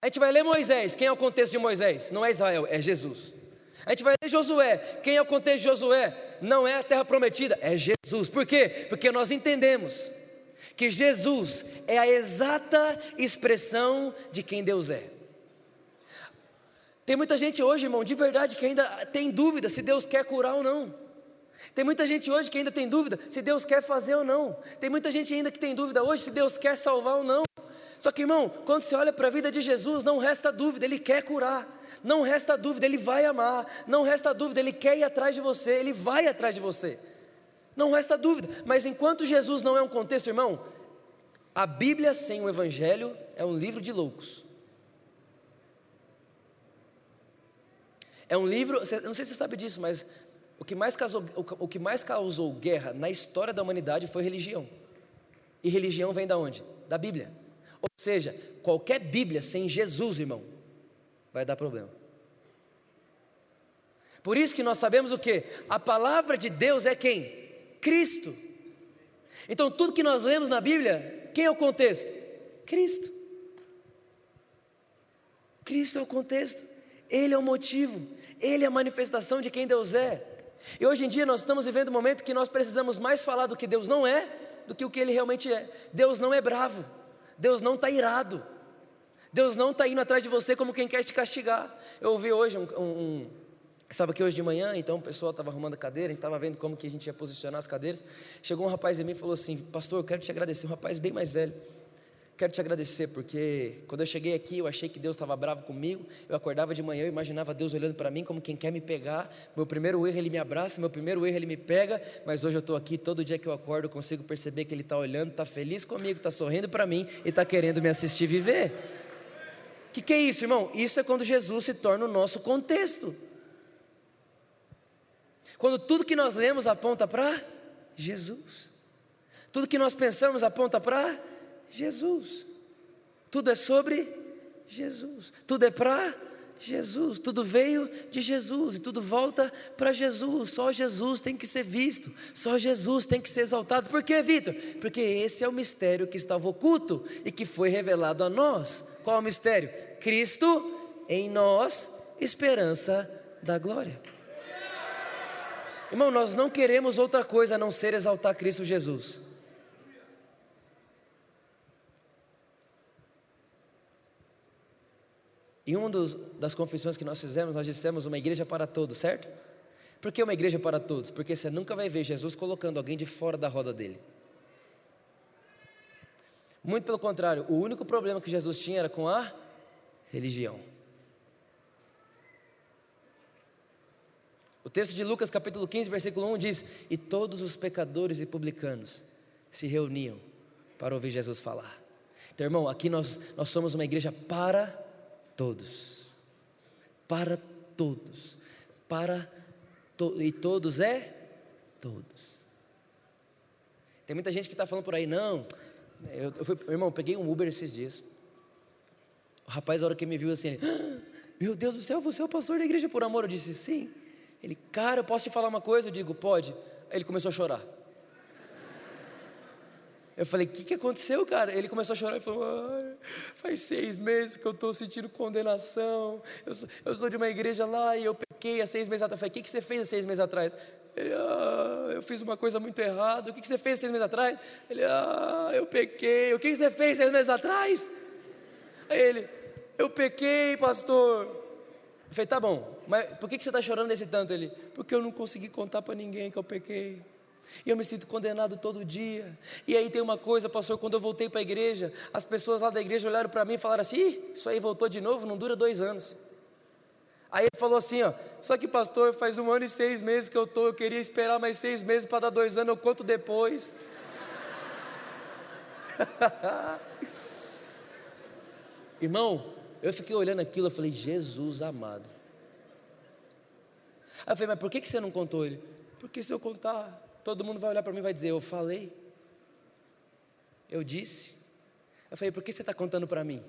A gente vai ler Moisés. Quem é o contexto de Moisés? Não é Israel, é Jesus. A gente vai ler Josué. Quem é o contexto de Josué? Não é a terra prometida, é Jesus. Por quê? Porque nós entendemos que Jesus é a exata expressão de quem Deus é. Tem muita gente hoje, irmão, de verdade, que ainda tem dúvida se Deus quer curar ou não. Tem muita gente hoje que ainda tem dúvida se Deus quer fazer ou não. Tem muita gente ainda que tem dúvida hoje se Deus quer salvar ou não. Só que, irmão, quando você olha para a vida de Jesus, não resta dúvida, Ele quer curar. Não resta dúvida, Ele vai amar. Não resta dúvida, Ele quer ir atrás de você, Ele vai atrás de você. Não resta dúvida. Mas enquanto Jesus não é um contexto, irmão, a Bíblia sem o Evangelho é um livro de loucos. É um livro, não sei se você sabe disso, mas o que mais causou, o que mais causou guerra na história da humanidade foi religião. E religião vem da onde? Da Bíblia. Ou seja, qualquer Bíblia sem Jesus, irmão, vai dar problema. Por isso que nós sabemos o que? A palavra de Deus é quem? Cristo. Então tudo que nós lemos na Bíblia, quem é o contexto? Cristo. Cristo é o contexto, Ele é o motivo. Ele é a manifestação de quem Deus é. E hoje em dia nós estamos vivendo um momento que nós precisamos mais falar do que Deus não é do que o que Ele realmente é. Deus não é bravo, Deus não está irado, Deus não está indo atrás de você como quem quer te castigar. Eu ouvi hoje um, um, um estava aqui hoje de manhã, então o pessoal estava arrumando a cadeira, a gente estava vendo como que a gente ia posicionar as cadeiras. Chegou um rapaz em mim e falou assim: Pastor, eu quero te agradecer. Um rapaz bem mais velho. Quero te agradecer porque quando eu cheguei aqui eu achei que Deus estava bravo comigo. Eu acordava de manhã, eu imaginava Deus olhando para mim como quem quer me pegar. Meu primeiro erro ele me abraça, meu primeiro erro ele me pega. Mas hoje eu estou aqui, todo dia que eu acordo eu consigo perceber que Ele está olhando, está feliz comigo, está sorrindo para mim e está querendo me assistir viver. O que, que é isso, irmão? Isso é quando Jesus se torna o nosso contexto. Quando tudo que nós lemos aponta para Jesus. Tudo que nós pensamos aponta para Jesus. Tudo é sobre Jesus. Tudo é para Jesus. Tudo veio de Jesus e tudo volta para Jesus. Só Jesus tem que ser visto. Só Jesus tem que ser exaltado. Por quê, Vitor? Porque esse é o mistério que estava oculto e que foi revelado a nós. Qual é o mistério? Cristo em nós, esperança da glória. Irmão, nós não queremos outra coisa a não ser exaltar Cristo Jesus. E uma das confissões que nós fizemos, nós dissemos uma igreja para todos, certo? Por que uma igreja para todos? Porque você nunca vai ver Jesus colocando alguém de fora da roda dele. Muito pelo contrário, o único problema que Jesus tinha era com a religião. O texto de Lucas, capítulo 15, versículo 1 diz: E todos os pecadores e publicanos se reuniam para ouvir Jesus falar. Então, irmão, aqui nós, nós somos uma igreja para todos. Para todos. Para to, e todos é todos. Tem muita gente que está falando por aí, não. Eu, eu fui, irmão, eu peguei um Uber esses dias. O rapaz, a hora que me viu assim, ele, ah, meu Deus do céu, você é o pastor da igreja por amor? Eu disse, sim. Ele, cara, eu posso te falar uma coisa? Eu digo, pode. Aí ele começou a chorar. Eu falei, o que, que aconteceu, cara? Ele começou a chorar e falou: faz seis meses que eu estou sentindo condenação. Eu sou, eu sou, de uma igreja lá e eu pequei há seis meses atrás. Eu falei, o que, que você fez há seis meses atrás? Ele, ah, eu fiz uma coisa muito errada. O que você fez seis meses atrás? Ele, ah, eu pequei. O que você fez seis meses atrás? Aí ele, eu pequei, pastor. Eu falei, tá bom, mas por que você está chorando desse tanto? Ele, porque eu não consegui contar para ninguém que eu pequei. E eu me sinto condenado todo dia. E aí tem uma coisa, pastor, quando eu voltei para a igreja, as pessoas lá da igreja olharam para mim e falaram assim: Ih, isso aí voltou de novo, não dura dois anos. Aí ele falou assim: ó, só que pastor, faz um ano e seis meses que eu estou, eu queria esperar mais seis meses para dar dois anos, eu conto depois. Irmão, eu fiquei olhando aquilo, eu falei, Jesus amado. Aí eu falei, mas por que, você não contou ele? Porque se eu contar, todo mundo vai olhar para mim e vai dizer: Eu falei, eu disse. Eu falei: Por que você está contando para mim?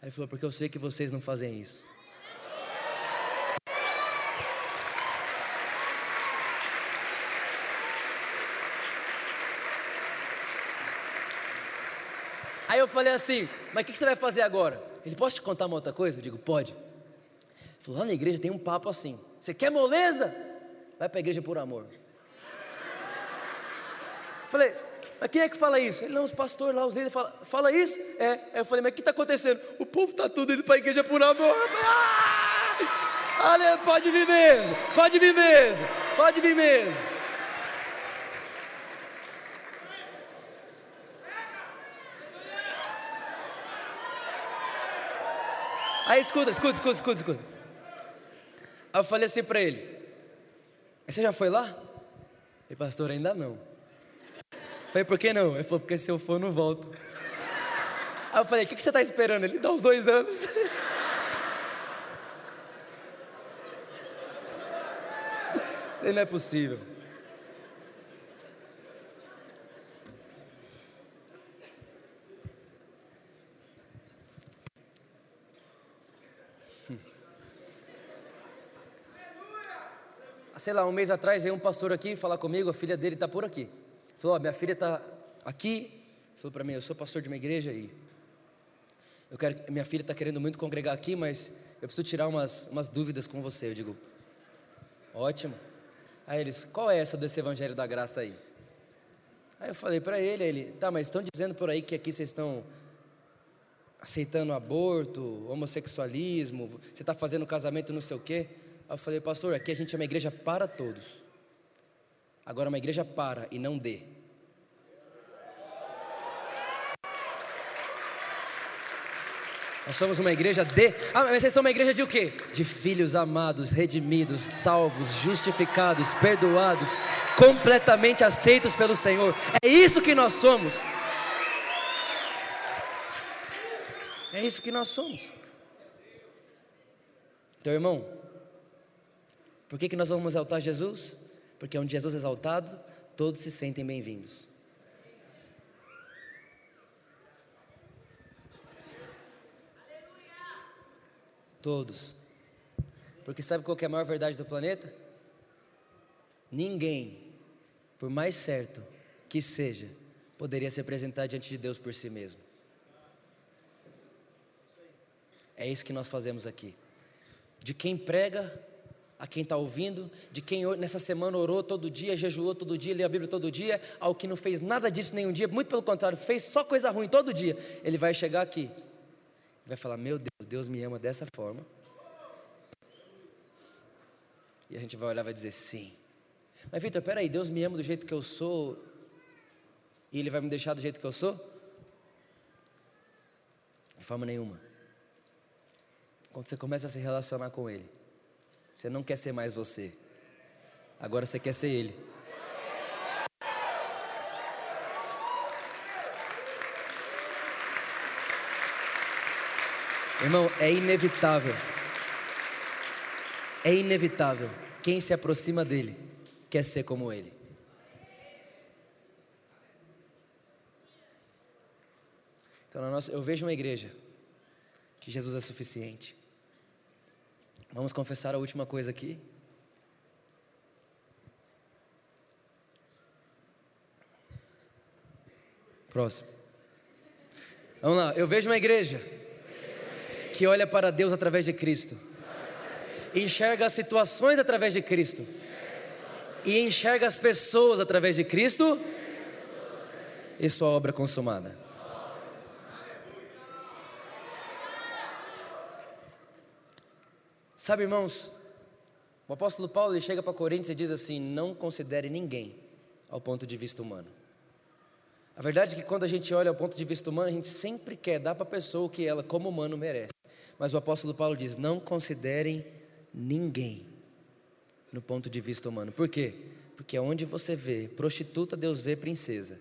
Aí ele falou: Porque eu sei que vocês não fazem isso. Aí eu falei assim: Mas o que você vai fazer agora? Ele, posso te contar uma outra coisa? Eu digo: Pode. Ele falou: Lá na igreja tem um papo assim: Você quer moleza? Vai para a igreja por amor. Falei, mas quem é que fala isso? Ele, não, os pastores lá, os líderes falam, fala isso? É. Eu falei, mas o que está acontecendo? O povo está tudo indo para a igreja por amor. Eu falei, ah, pode vir mesmo, pode vir mesmo, pode vir mesmo. Aí escuta, escuta, escuta, escuta, escuta. Aí eu falei assim para ele: Você já foi lá? E pastor, ainda não. Falei, por que não? Ele falou, porque se eu for, eu não volto. Aí eu falei, o que, que você está esperando? Ele dá uns dois anos. Ele não é possível. Sei lá, um mês atrás veio um pastor aqui falar comigo, a filha dele está por aqui. Falou: oh, minha filha está aqui. Falou para mim: eu sou pastor de uma igreja e eu quero, minha filha está querendo muito congregar aqui, mas eu preciso tirar umas, umas dúvidas com você. Eu digo: ótimo. Aí eles: qual é essa desse evangelho da graça aí? Aí eu falei para ele, ele, tá, mas estão dizendo por aí que aqui vocês estão aceitando aborto, homossexualismo, você está fazendo casamento não sei o quê. Aí eu falei, pastor, aqui a gente é uma igreja para todos. Agora, uma igreja para e não dê. Nós somos uma igreja de. Ah, mas vocês são uma igreja de o quê? De filhos amados, redimidos, salvos, justificados, perdoados, completamente aceitos pelo Senhor. É isso que nós somos. É isso que nós somos. Então, irmão, por que, que nós vamos exaltar Jesus? Porque onde Jesus é exaltado, todos se sentem bem-vindos. Todos. Porque sabe qual é a maior verdade do planeta? Ninguém, por mais certo que seja, poderia se apresentar diante de Deus por si mesmo. É isso que nós fazemos aqui. De quem prega a quem está ouvindo, de quem nessa semana orou todo dia, jejuou todo dia, leu a Bíblia todo dia, ao que não fez nada disso nenhum dia, muito pelo contrário, fez só coisa ruim todo dia, ele vai chegar aqui, vai falar: Meu Deus, Deus me ama dessa forma. E a gente vai olhar e vai dizer: Sim. Mas Vitor, peraí, Deus me ama do jeito que eu sou e Ele vai me deixar do jeito que eu sou? De forma nenhuma. Quando você começa a se relacionar com Ele, você não quer ser mais você. Agora você quer ser Ele. Irmão, é inevitável. É inevitável. Quem se aproxima dele quer ser como ele. Então, na nossa, eu vejo uma igreja que Jesus é suficiente. Vamos confessar a última coisa aqui. Próximo. Vamos lá, eu vejo uma igreja que olha para Deus através de Cristo, enxerga as situações através de Cristo e enxerga as pessoas através de Cristo e sua obra consumada. Sabe, irmãos, o apóstolo Paulo ele chega para Coríntios e diz assim: não considere ninguém ao ponto de vista humano. A verdade é que quando a gente olha ao ponto de vista humano, a gente sempre quer dar para a pessoa o que ela, como humano, merece. Mas o apóstolo Paulo diz: não considerem ninguém no ponto de vista humano. Por quê? Porque onde você vê prostituta, Deus vê princesa.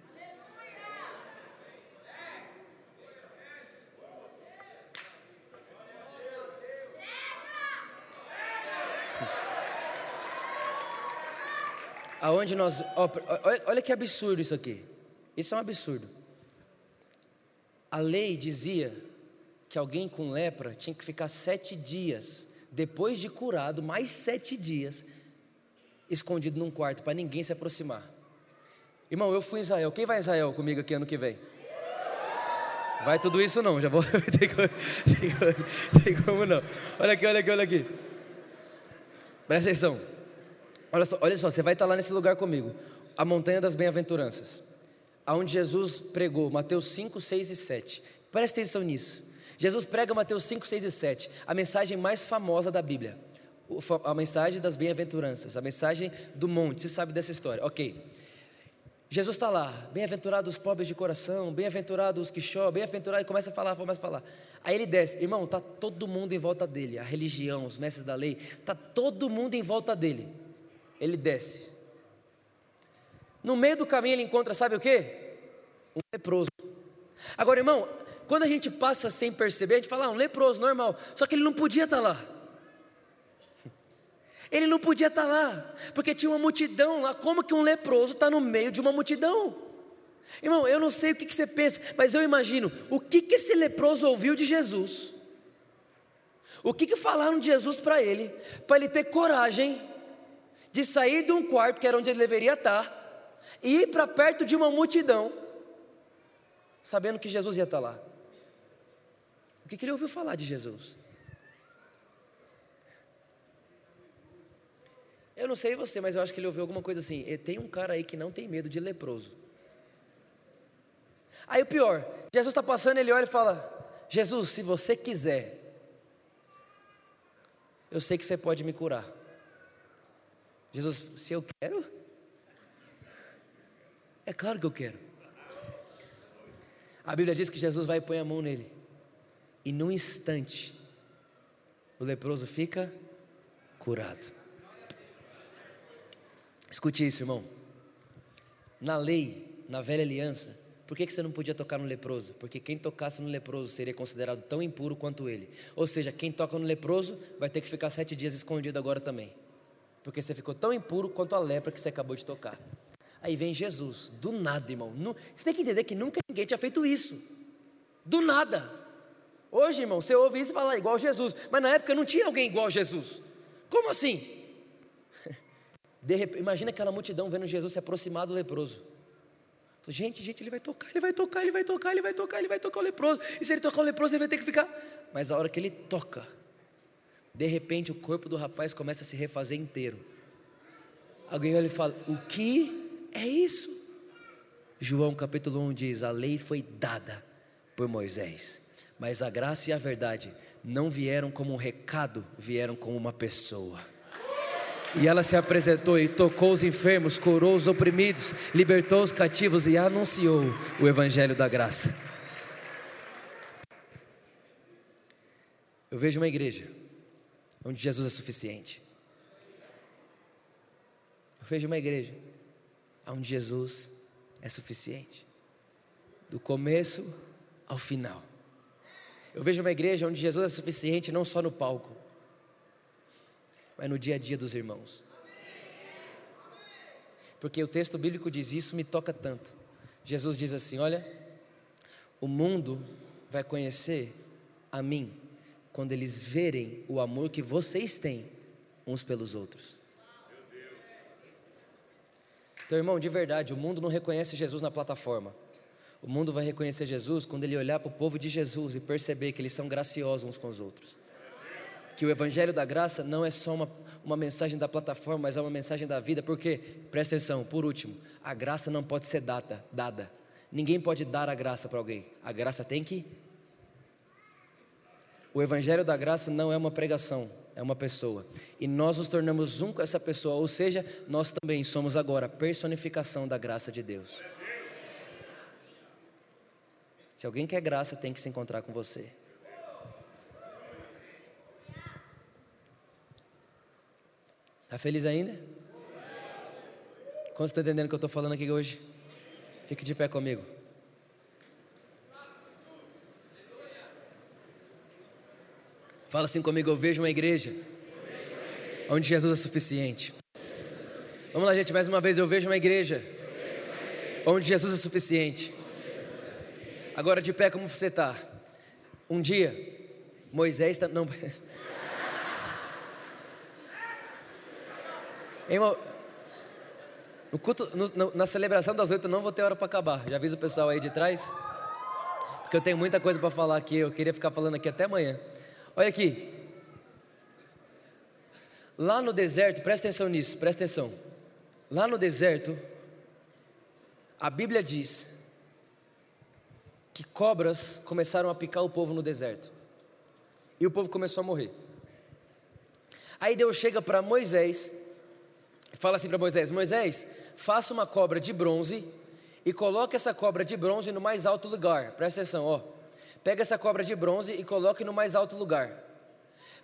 Aonde nós. olha que absurdo isso aqui. Isso é um absurdo. A lei dizia que alguém com lepra tinha que ficar sete dias, depois de curado, mais sete dias, escondido num quarto, para ninguém se aproximar. Irmão, eu fui em Israel. Quem vai em Israel comigo aqui ano que vem? Vai tudo isso não, já vou. tem, como, tem como não. Olha aqui, olha aqui, olha aqui. Presta atenção. Olha só, olha só, você vai estar lá nesse lugar comigo. A montanha das bem-aventuranças. Aonde Jesus pregou, Mateus 5, 6 e 7. Presta atenção nisso. Jesus prega Mateus 5, 6 e 7, a mensagem mais famosa da Bíblia a mensagem das bem-aventuranças, a mensagem do monte. Você sabe dessa história? Ok. Jesus está lá, bem-aventurados os pobres de coração, bem-aventurados os que choram, bem-aventurado, e começa a falar, começa a falar. Aí ele desce, irmão, está todo mundo em volta dele, a religião, os mestres da lei, está todo mundo em volta dele. Ele desce. No meio do caminho ele encontra, sabe o que? Um leproso. Agora, irmão, quando a gente passa sem perceber, a gente fala, ah, um leproso, normal. Só que ele não podia estar tá lá. Ele não podia estar lá, porque tinha uma multidão lá. Como que um leproso está no meio de uma multidão? Irmão, eu não sei o que, que você pensa, mas eu imagino o que, que esse leproso ouviu de Jesus. O que, que falaram de Jesus para ele, para ele ter coragem de sair de um quarto, que era onde ele deveria estar, e ir para perto de uma multidão, sabendo que Jesus ia estar lá. O que, ele ouviu falar de Jesus? Eu não sei você, mas eu acho que ele ouviu alguma coisa assim. Tem um cara aí que não tem medo de leproso. Aí o pior, Jesus está passando, ele olha e fala: Jesus, se você quiser, eu sei que você pode me curar. Jesus, se eu quero, é claro que eu quero. A Bíblia diz que Jesus vai e põe a mão nele, e num instante, o leproso fica curado. Escute isso, irmão. Na lei, na velha aliança, por que, que você não podia tocar no leproso? Porque quem tocasse no leproso seria considerado tão impuro quanto ele. Ou seja, quem toca no leproso vai ter que ficar sete dias escondido agora também. Porque você ficou tão impuro quanto a lepra que você acabou de tocar. Aí vem Jesus, do nada, irmão. Você tem que entender que nunca ninguém tinha feito isso. Do nada. Hoje, irmão, você ouve isso e fala igual Jesus. Mas na época não tinha alguém igual a Jesus. Como assim? Repente, imagina aquela multidão vendo Jesus se aproximar do leproso. Gente, gente, ele vai tocar, ele vai tocar, ele vai tocar, ele vai tocar, ele vai tocar o leproso. E se ele tocar o leproso, ele vai ter que ficar. Mas a hora que ele toca, de repente o corpo do rapaz começa a se refazer inteiro. Alguém olha e fala: O que é isso? João capítulo 1 diz: A lei foi dada por Moisés, mas a graça e a verdade não vieram como um recado, vieram como uma pessoa. E ela se apresentou e tocou os enfermos, curou os oprimidos, libertou os cativos e anunciou o evangelho da graça. Eu vejo uma igreja onde Jesus é suficiente. Eu vejo uma igreja onde Jesus é suficiente. Do começo ao final. Eu vejo uma igreja onde Jesus é suficiente não só no palco, mas no dia a dia dos irmãos. Porque o texto bíblico diz isso, me toca tanto. Jesus diz assim: Olha, o mundo vai conhecer a mim quando eles verem o amor que vocês têm uns pelos outros. Então, irmão, de verdade, o mundo não reconhece Jesus na plataforma. O mundo vai reconhecer Jesus quando ele olhar para o povo de Jesus e perceber que eles são graciosos uns com os outros. que o Evangelho da Graça não é só uma, uma mensagem da plataforma, mas é uma mensagem da vida, porque, presta atenção, por último, a graça não pode ser data, dada. Ninguém pode dar a graça para alguém, a graça tem que. O Evangelho da Graça não é uma pregação, é uma pessoa. E nós nos tornamos um com essa pessoa, ou seja, nós também somos agora personificação da graça de Deus. Se alguém quer graça, tem que se encontrar com você. Está feliz ainda? Quantos estão entendendo o que eu estou falando aqui hoje? Fique de pé comigo. Fala assim comigo, eu vejo uma igreja onde Jesus é suficiente. Vamos lá, gente, mais uma vez, eu vejo uma igreja onde Jesus é suficiente. Agora de pé, como você está? Um dia, Moisés está. Não. Irmão, no culto, no, na celebração das oito, não vou ter hora para acabar. Já avisa o pessoal aí de trás. Porque eu tenho muita coisa para falar aqui. Eu queria ficar falando aqui até amanhã. Olha aqui. Lá no deserto, presta atenção nisso, presta atenção. Lá no deserto, a Bíblia diz que cobras começaram a picar o povo no deserto. E o povo começou a morrer. Aí Deus chega para Moisés e fala assim para Moisés: Moisés, faça uma cobra de bronze e coloque essa cobra de bronze no mais alto lugar. Presta atenção, ó. Pega essa cobra de bronze e coloque no mais alto lugar.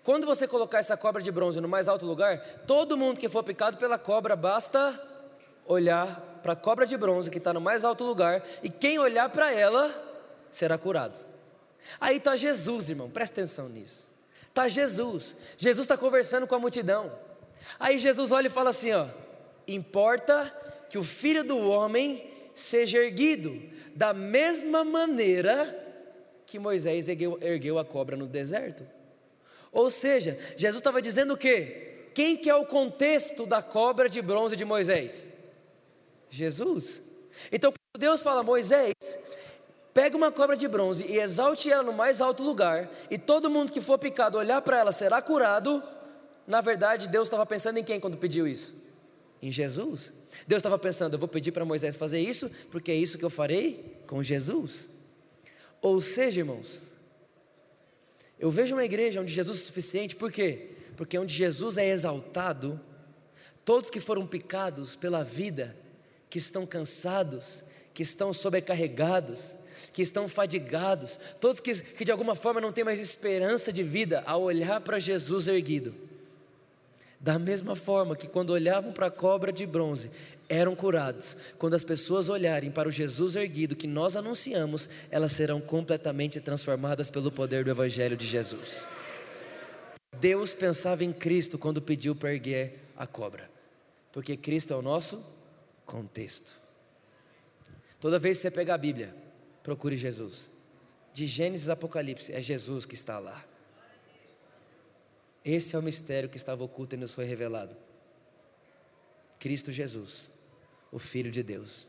Quando você colocar essa cobra de bronze no mais alto lugar, todo mundo que for picado pela cobra basta olhar para a cobra de bronze que está no mais alto lugar e quem olhar para ela será curado. Aí está Jesus, irmão, presta atenção nisso. Está Jesus, Jesus está conversando com a multidão. Aí Jesus olha e fala assim: ó, importa que o filho do homem seja erguido, da mesma maneira que Moisés ergueu, ergueu a cobra no deserto. Ou seja, Jesus estava dizendo o quê? Quem que é o contexto da cobra de bronze de Moisés? Jesus. Então, quando Deus fala, Moisés, Pega uma cobra de bronze e exalte ela no mais alto lugar, e todo mundo que for picado olhar para ela será curado. Na verdade, Deus estava pensando em quem quando pediu isso? Em Jesus. Deus estava pensando, eu vou pedir para Moisés fazer isso, porque é isso que eu farei com Jesus. Ou seja, irmãos, eu vejo uma igreja onde Jesus é suficiente, por quê? Porque onde Jesus é exaltado, todos que foram picados pela vida, que estão cansados, que estão sobrecarregados, que estão fadigados, todos que, que de alguma forma não têm mais esperança de vida, ao olhar para Jesus erguido. Da mesma forma que quando olhavam para a cobra de bronze, eram curados. Quando as pessoas olharem para o Jesus erguido que nós anunciamos, elas serão completamente transformadas pelo poder do Evangelho de Jesus. Deus pensava em Cristo quando pediu para erguer a cobra, porque Cristo é o nosso contexto. Toda vez que você pegar a Bíblia, procure Jesus. De Gênesis a Apocalipse, é Jesus que está lá. Esse é o mistério que estava oculto e nos foi revelado. Cristo Jesus, o Filho de Deus,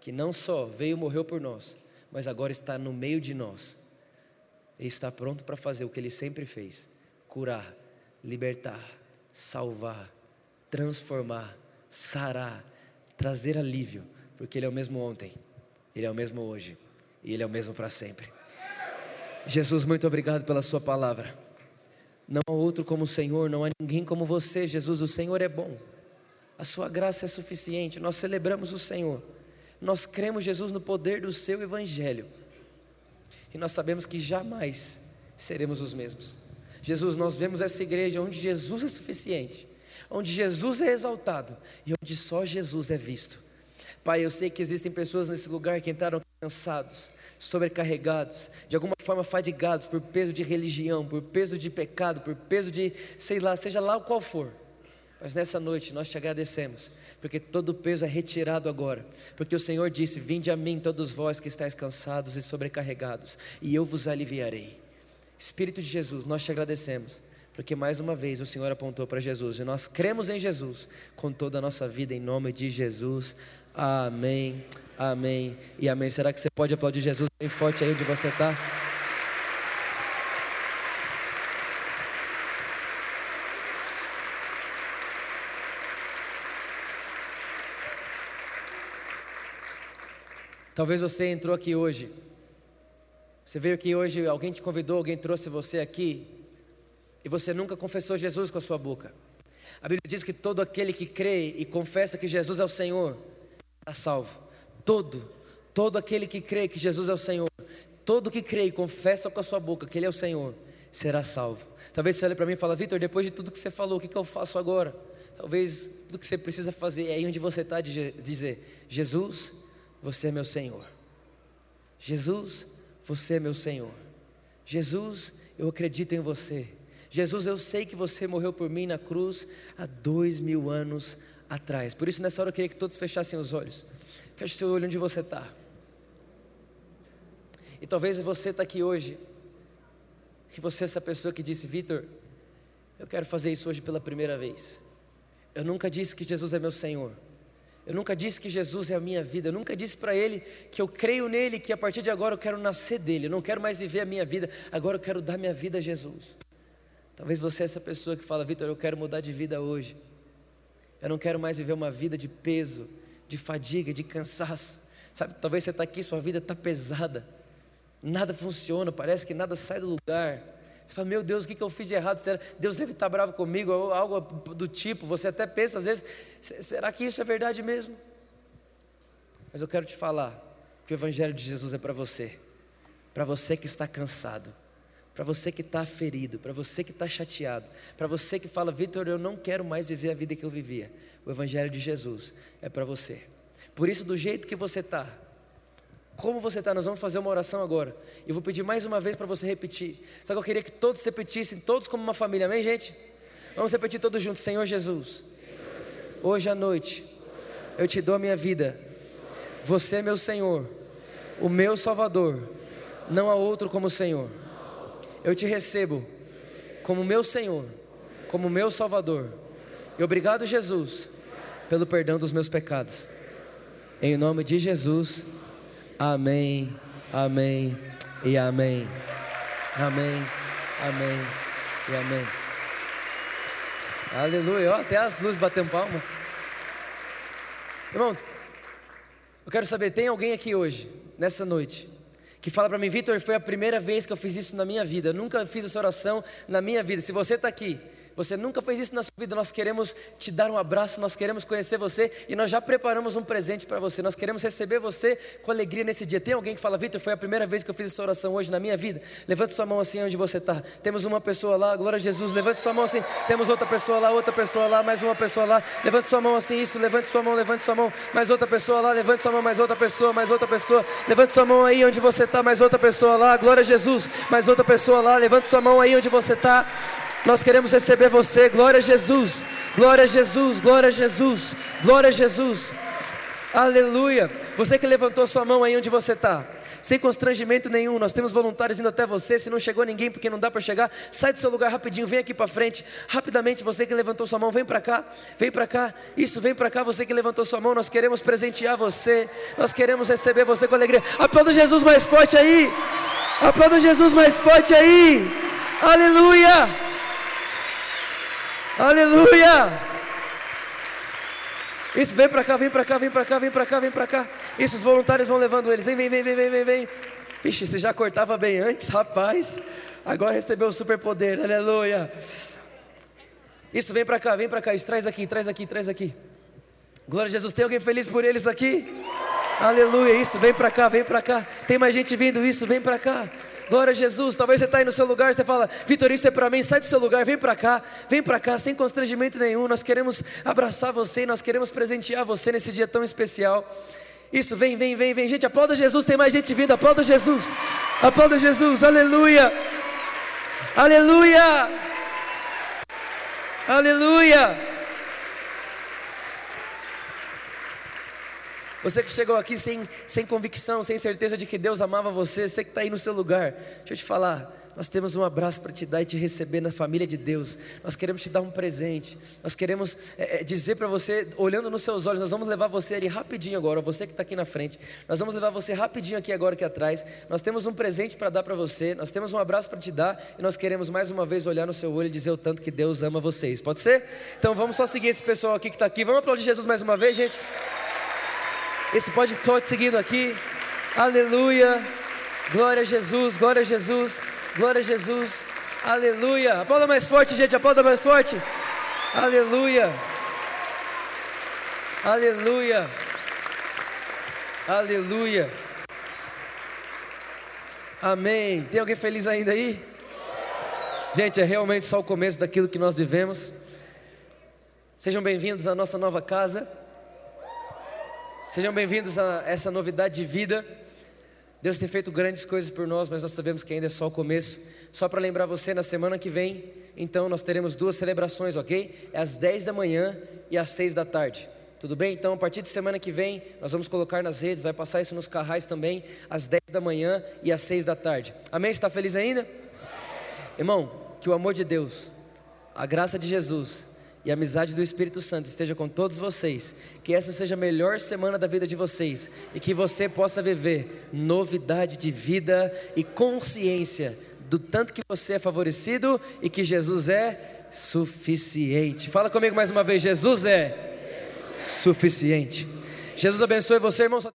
que não só veio e morreu por nós, mas agora está no meio de nós e está pronto para fazer o que ele sempre fez: curar, libertar, salvar, transformar, sarar, trazer alívio, porque ele é o mesmo ontem, ele é o mesmo hoje e Ele é o mesmo para sempre. Jesus, muito obrigado pela Sua palavra. Não há outro como o Senhor, não há ninguém como você, Jesus. O Senhor é bom, a Sua graça é suficiente. Nós celebramos o Senhor, nós cremos, Jesus, no poder do Seu Evangelho, e nós sabemos que jamais seremos os mesmos. Jesus, nós vemos essa igreja onde Jesus é suficiente, onde Jesus é exaltado e onde só Jesus é visto. Pai, eu sei que existem pessoas nesse lugar que entraram cansados, sobrecarregados, de alguma forma fadigados por peso de religião, por peso de pecado, por peso de, sei lá, seja lá o qual for. Mas nessa noite nós te agradecemos, porque todo o peso é retirado agora, porque o Senhor disse: Vinde a mim, todos vós que estáis cansados e sobrecarregados, e eu vos aliviarei. Espírito de Jesus, nós te agradecemos, porque mais uma vez o Senhor apontou para Jesus e nós cremos em Jesus com toda a nossa vida, em nome de Jesus. Amém, amém e amém. Será que você pode aplaudir Jesus bem forte aí onde você está? Talvez você entrou aqui hoje. Você veio aqui hoje, alguém te convidou, alguém trouxe você aqui e você nunca confessou Jesus com a sua boca. A Bíblia diz que todo aquele que crê e confessa que Jesus é o Senhor está salvo. Todo, todo aquele que crê que Jesus é o Senhor, todo que crê e confessa com a sua boca que Ele é o Senhor, será salvo. Talvez você olhe para mim e fale, Vitor, depois de tudo que você falou, o que, que eu faço agora? Talvez tudo que você precisa fazer é aí onde você está, dizer: Jesus, você é meu Senhor. Jesus, você é meu Senhor. Jesus, eu acredito em você. Jesus, eu sei que você morreu por mim na cruz há dois mil anos atrás. Por isso, nessa hora, eu queria que todos fechassem os olhos. Feche seu olho onde você está. E talvez você está aqui hoje, e você é essa pessoa que disse: Vitor, eu quero fazer isso hoje pela primeira vez. Eu nunca disse que Jesus é meu Senhor. Eu nunca disse que Jesus é a minha vida. Eu nunca disse para Ele que eu creio nele, que a partir de agora eu quero nascer dele. Eu não quero mais viver a minha vida. Agora eu quero dar minha vida a Jesus. Talvez você é essa pessoa que fala, Vitor, eu quero mudar de vida hoje. Eu não quero mais viver uma vida de peso, de fadiga, de cansaço. Sabe, talvez você está aqui, sua vida está pesada. Nada funciona, parece que nada sai do lugar. Você fala, meu Deus, o que eu fiz de errado? Será? Deus deve estar bravo comigo, ou algo do tipo. Você até pensa às vezes, será que isso é verdade mesmo? Mas eu quero te falar que o Evangelho de Jesus é para você, para você que está cansado, para você que está ferido, para você que está chateado, para você que fala, Vitor, eu não quero mais viver a vida que eu vivia. O Evangelho de Jesus é para você. Por isso, do jeito que você está, como você está, nós vamos fazer uma oração agora. Eu vou pedir mais uma vez para você repetir. Só que eu queria que todos repetissem, todos como uma família, amém, gente? Vamos repetir todos juntos, Senhor Jesus. Hoje à noite, eu te dou a minha vida. Você é meu Senhor, o meu Salvador. Não há outro como o Senhor eu te recebo como meu Senhor, como meu Salvador. E obrigado, Jesus, pelo perdão dos meus pecados. Em nome de Jesus, amém, amém e amém. Amém, amém e amém. Aleluia, ó, até as luzes batendo palma. Irmão, eu quero saber, tem alguém aqui hoje, nessa noite, que fala para mim, Vitor, foi a primeira vez que eu fiz isso na minha vida. Eu nunca fiz essa oração na minha vida. Se você está aqui você nunca fez isso na sua vida, nós queremos te dar um abraço, nós queremos conhecer você e nós já preparamos um presente para você. Nós queremos receber você com alegria nesse dia. Tem alguém que fala, Vitor, foi a primeira vez que eu fiz essa oração hoje na minha vida? Levante sua mão assim onde você está. Temos uma pessoa lá, glória a Jesus. Levante sua mão assim. Temos outra pessoa lá, outra pessoa lá, mais uma pessoa lá. Levante sua mão assim, isso. Levante sua mão, levante sua mão. Mais outra pessoa lá, levante sua mão, mais outra pessoa, mais outra pessoa. Levante sua mão aí onde você está, mais outra pessoa lá. Glória a Jesus. Mais outra pessoa lá. Levante sua mão aí onde você está. Nós queremos receber você, glória a Jesus, glória a Jesus, glória a Jesus, glória a Jesus, aleluia. Você que levantou sua mão aí onde você está, sem constrangimento nenhum, nós temos voluntários indo até você. Se não chegou ninguém, porque não dá para chegar, sai do seu lugar rapidinho, vem aqui para frente, rapidamente. Você que levantou sua mão, vem para cá, vem para cá. Isso, vem para cá. Você que levantou sua mão, nós queremos presentear você, nós queremos receber você com alegria. Aplauda Jesus mais forte aí, aplauda Jesus mais forte aí, aleluia. Aleluia! Isso, vem para cá, vem para cá, vem para cá, vem para cá, vem para cá. Isso, os voluntários vão levando eles. Vem, vem, vem, vem, vem, vem, vem. Ixi, você já cortava bem antes, rapaz. Agora recebeu o superpoder, aleluia. Isso, vem para cá, vem para cá. Isso, traz aqui, traz aqui, traz aqui. Glória a Jesus, tem alguém feliz por eles aqui? Aleluia, isso, vem para cá, vem para cá. Tem mais gente vindo, isso, vem para cá. Glória a Jesus. Talvez você está aí no seu lugar, você fala, Vitor, isso é para mim, sai do seu lugar, vem para cá, vem para cá, sem constrangimento nenhum. Nós queremos abraçar você, nós queremos presentear você nesse dia tão especial. Isso, vem, vem, vem, vem. Gente, aplauda Jesus, tem mais gente vindo, aplauda Jesus. Aplauda Jesus, aleluia. Aleluia. Aleluia. Você que chegou aqui sem, sem convicção, sem certeza de que Deus amava você, você que está aí no seu lugar, deixa eu te falar. Nós temos um abraço para te dar e te receber na família de Deus. Nós queremos te dar um presente. Nós queremos é, é dizer para você, olhando nos seus olhos, nós vamos levar você ali rapidinho agora. Você que está aqui na frente, nós vamos levar você rapidinho aqui agora aqui atrás. Nós temos um presente para dar para você. Nós temos um abraço para te dar e nós queremos mais uma vez olhar no seu olho e dizer o tanto que Deus ama vocês. Pode ser? Então vamos só seguir esse pessoal aqui que está aqui. Vamos aplaudir Jesus mais uma vez, gente. Esse pode, pode seguindo aqui. Aleluia. Glória a Jesus, glória a Jesus, glória a Jesus. Aleluia. Aplauda mais forte, gente, aplauda mais forte. Aleluia. Aleluia. Aleluia. Amém. Tem alguém feliz ainda aí? Gente, é realmente só o começo daquilo que nós vivemos. Sejam bem-vindos à nossa nova casa. Sejam bem-vindos a essa novidade de vida. Deus tem feito grandes coisas por nós, mas nós sabemos que ainda é só o começo. Só para lembrar você, na semana que vem, então nós teremos duas celebrações, ok? É às 10 da manhã e às 6 da tarde. Tudo bem? Então, a partir de semana que vem, nós vamos colocar nas redes, vai passar isso nos carrais também, às 10 da manhã e às 6 da tarde. Amém? Está feliz ainda? Irmão, que o amor de Deus, a graça de Jesus e a amizade do Espírito Santo esteja com todos vocês. Que essa seja a melhor semana da vida de vocês e que você possa viver novidade de vida e consciência do tanto que você é favorecido e que Jesus é suficiente. Fala comigo mais uma vez: Jesus é suficiente. Jesus abençoe você, irmão.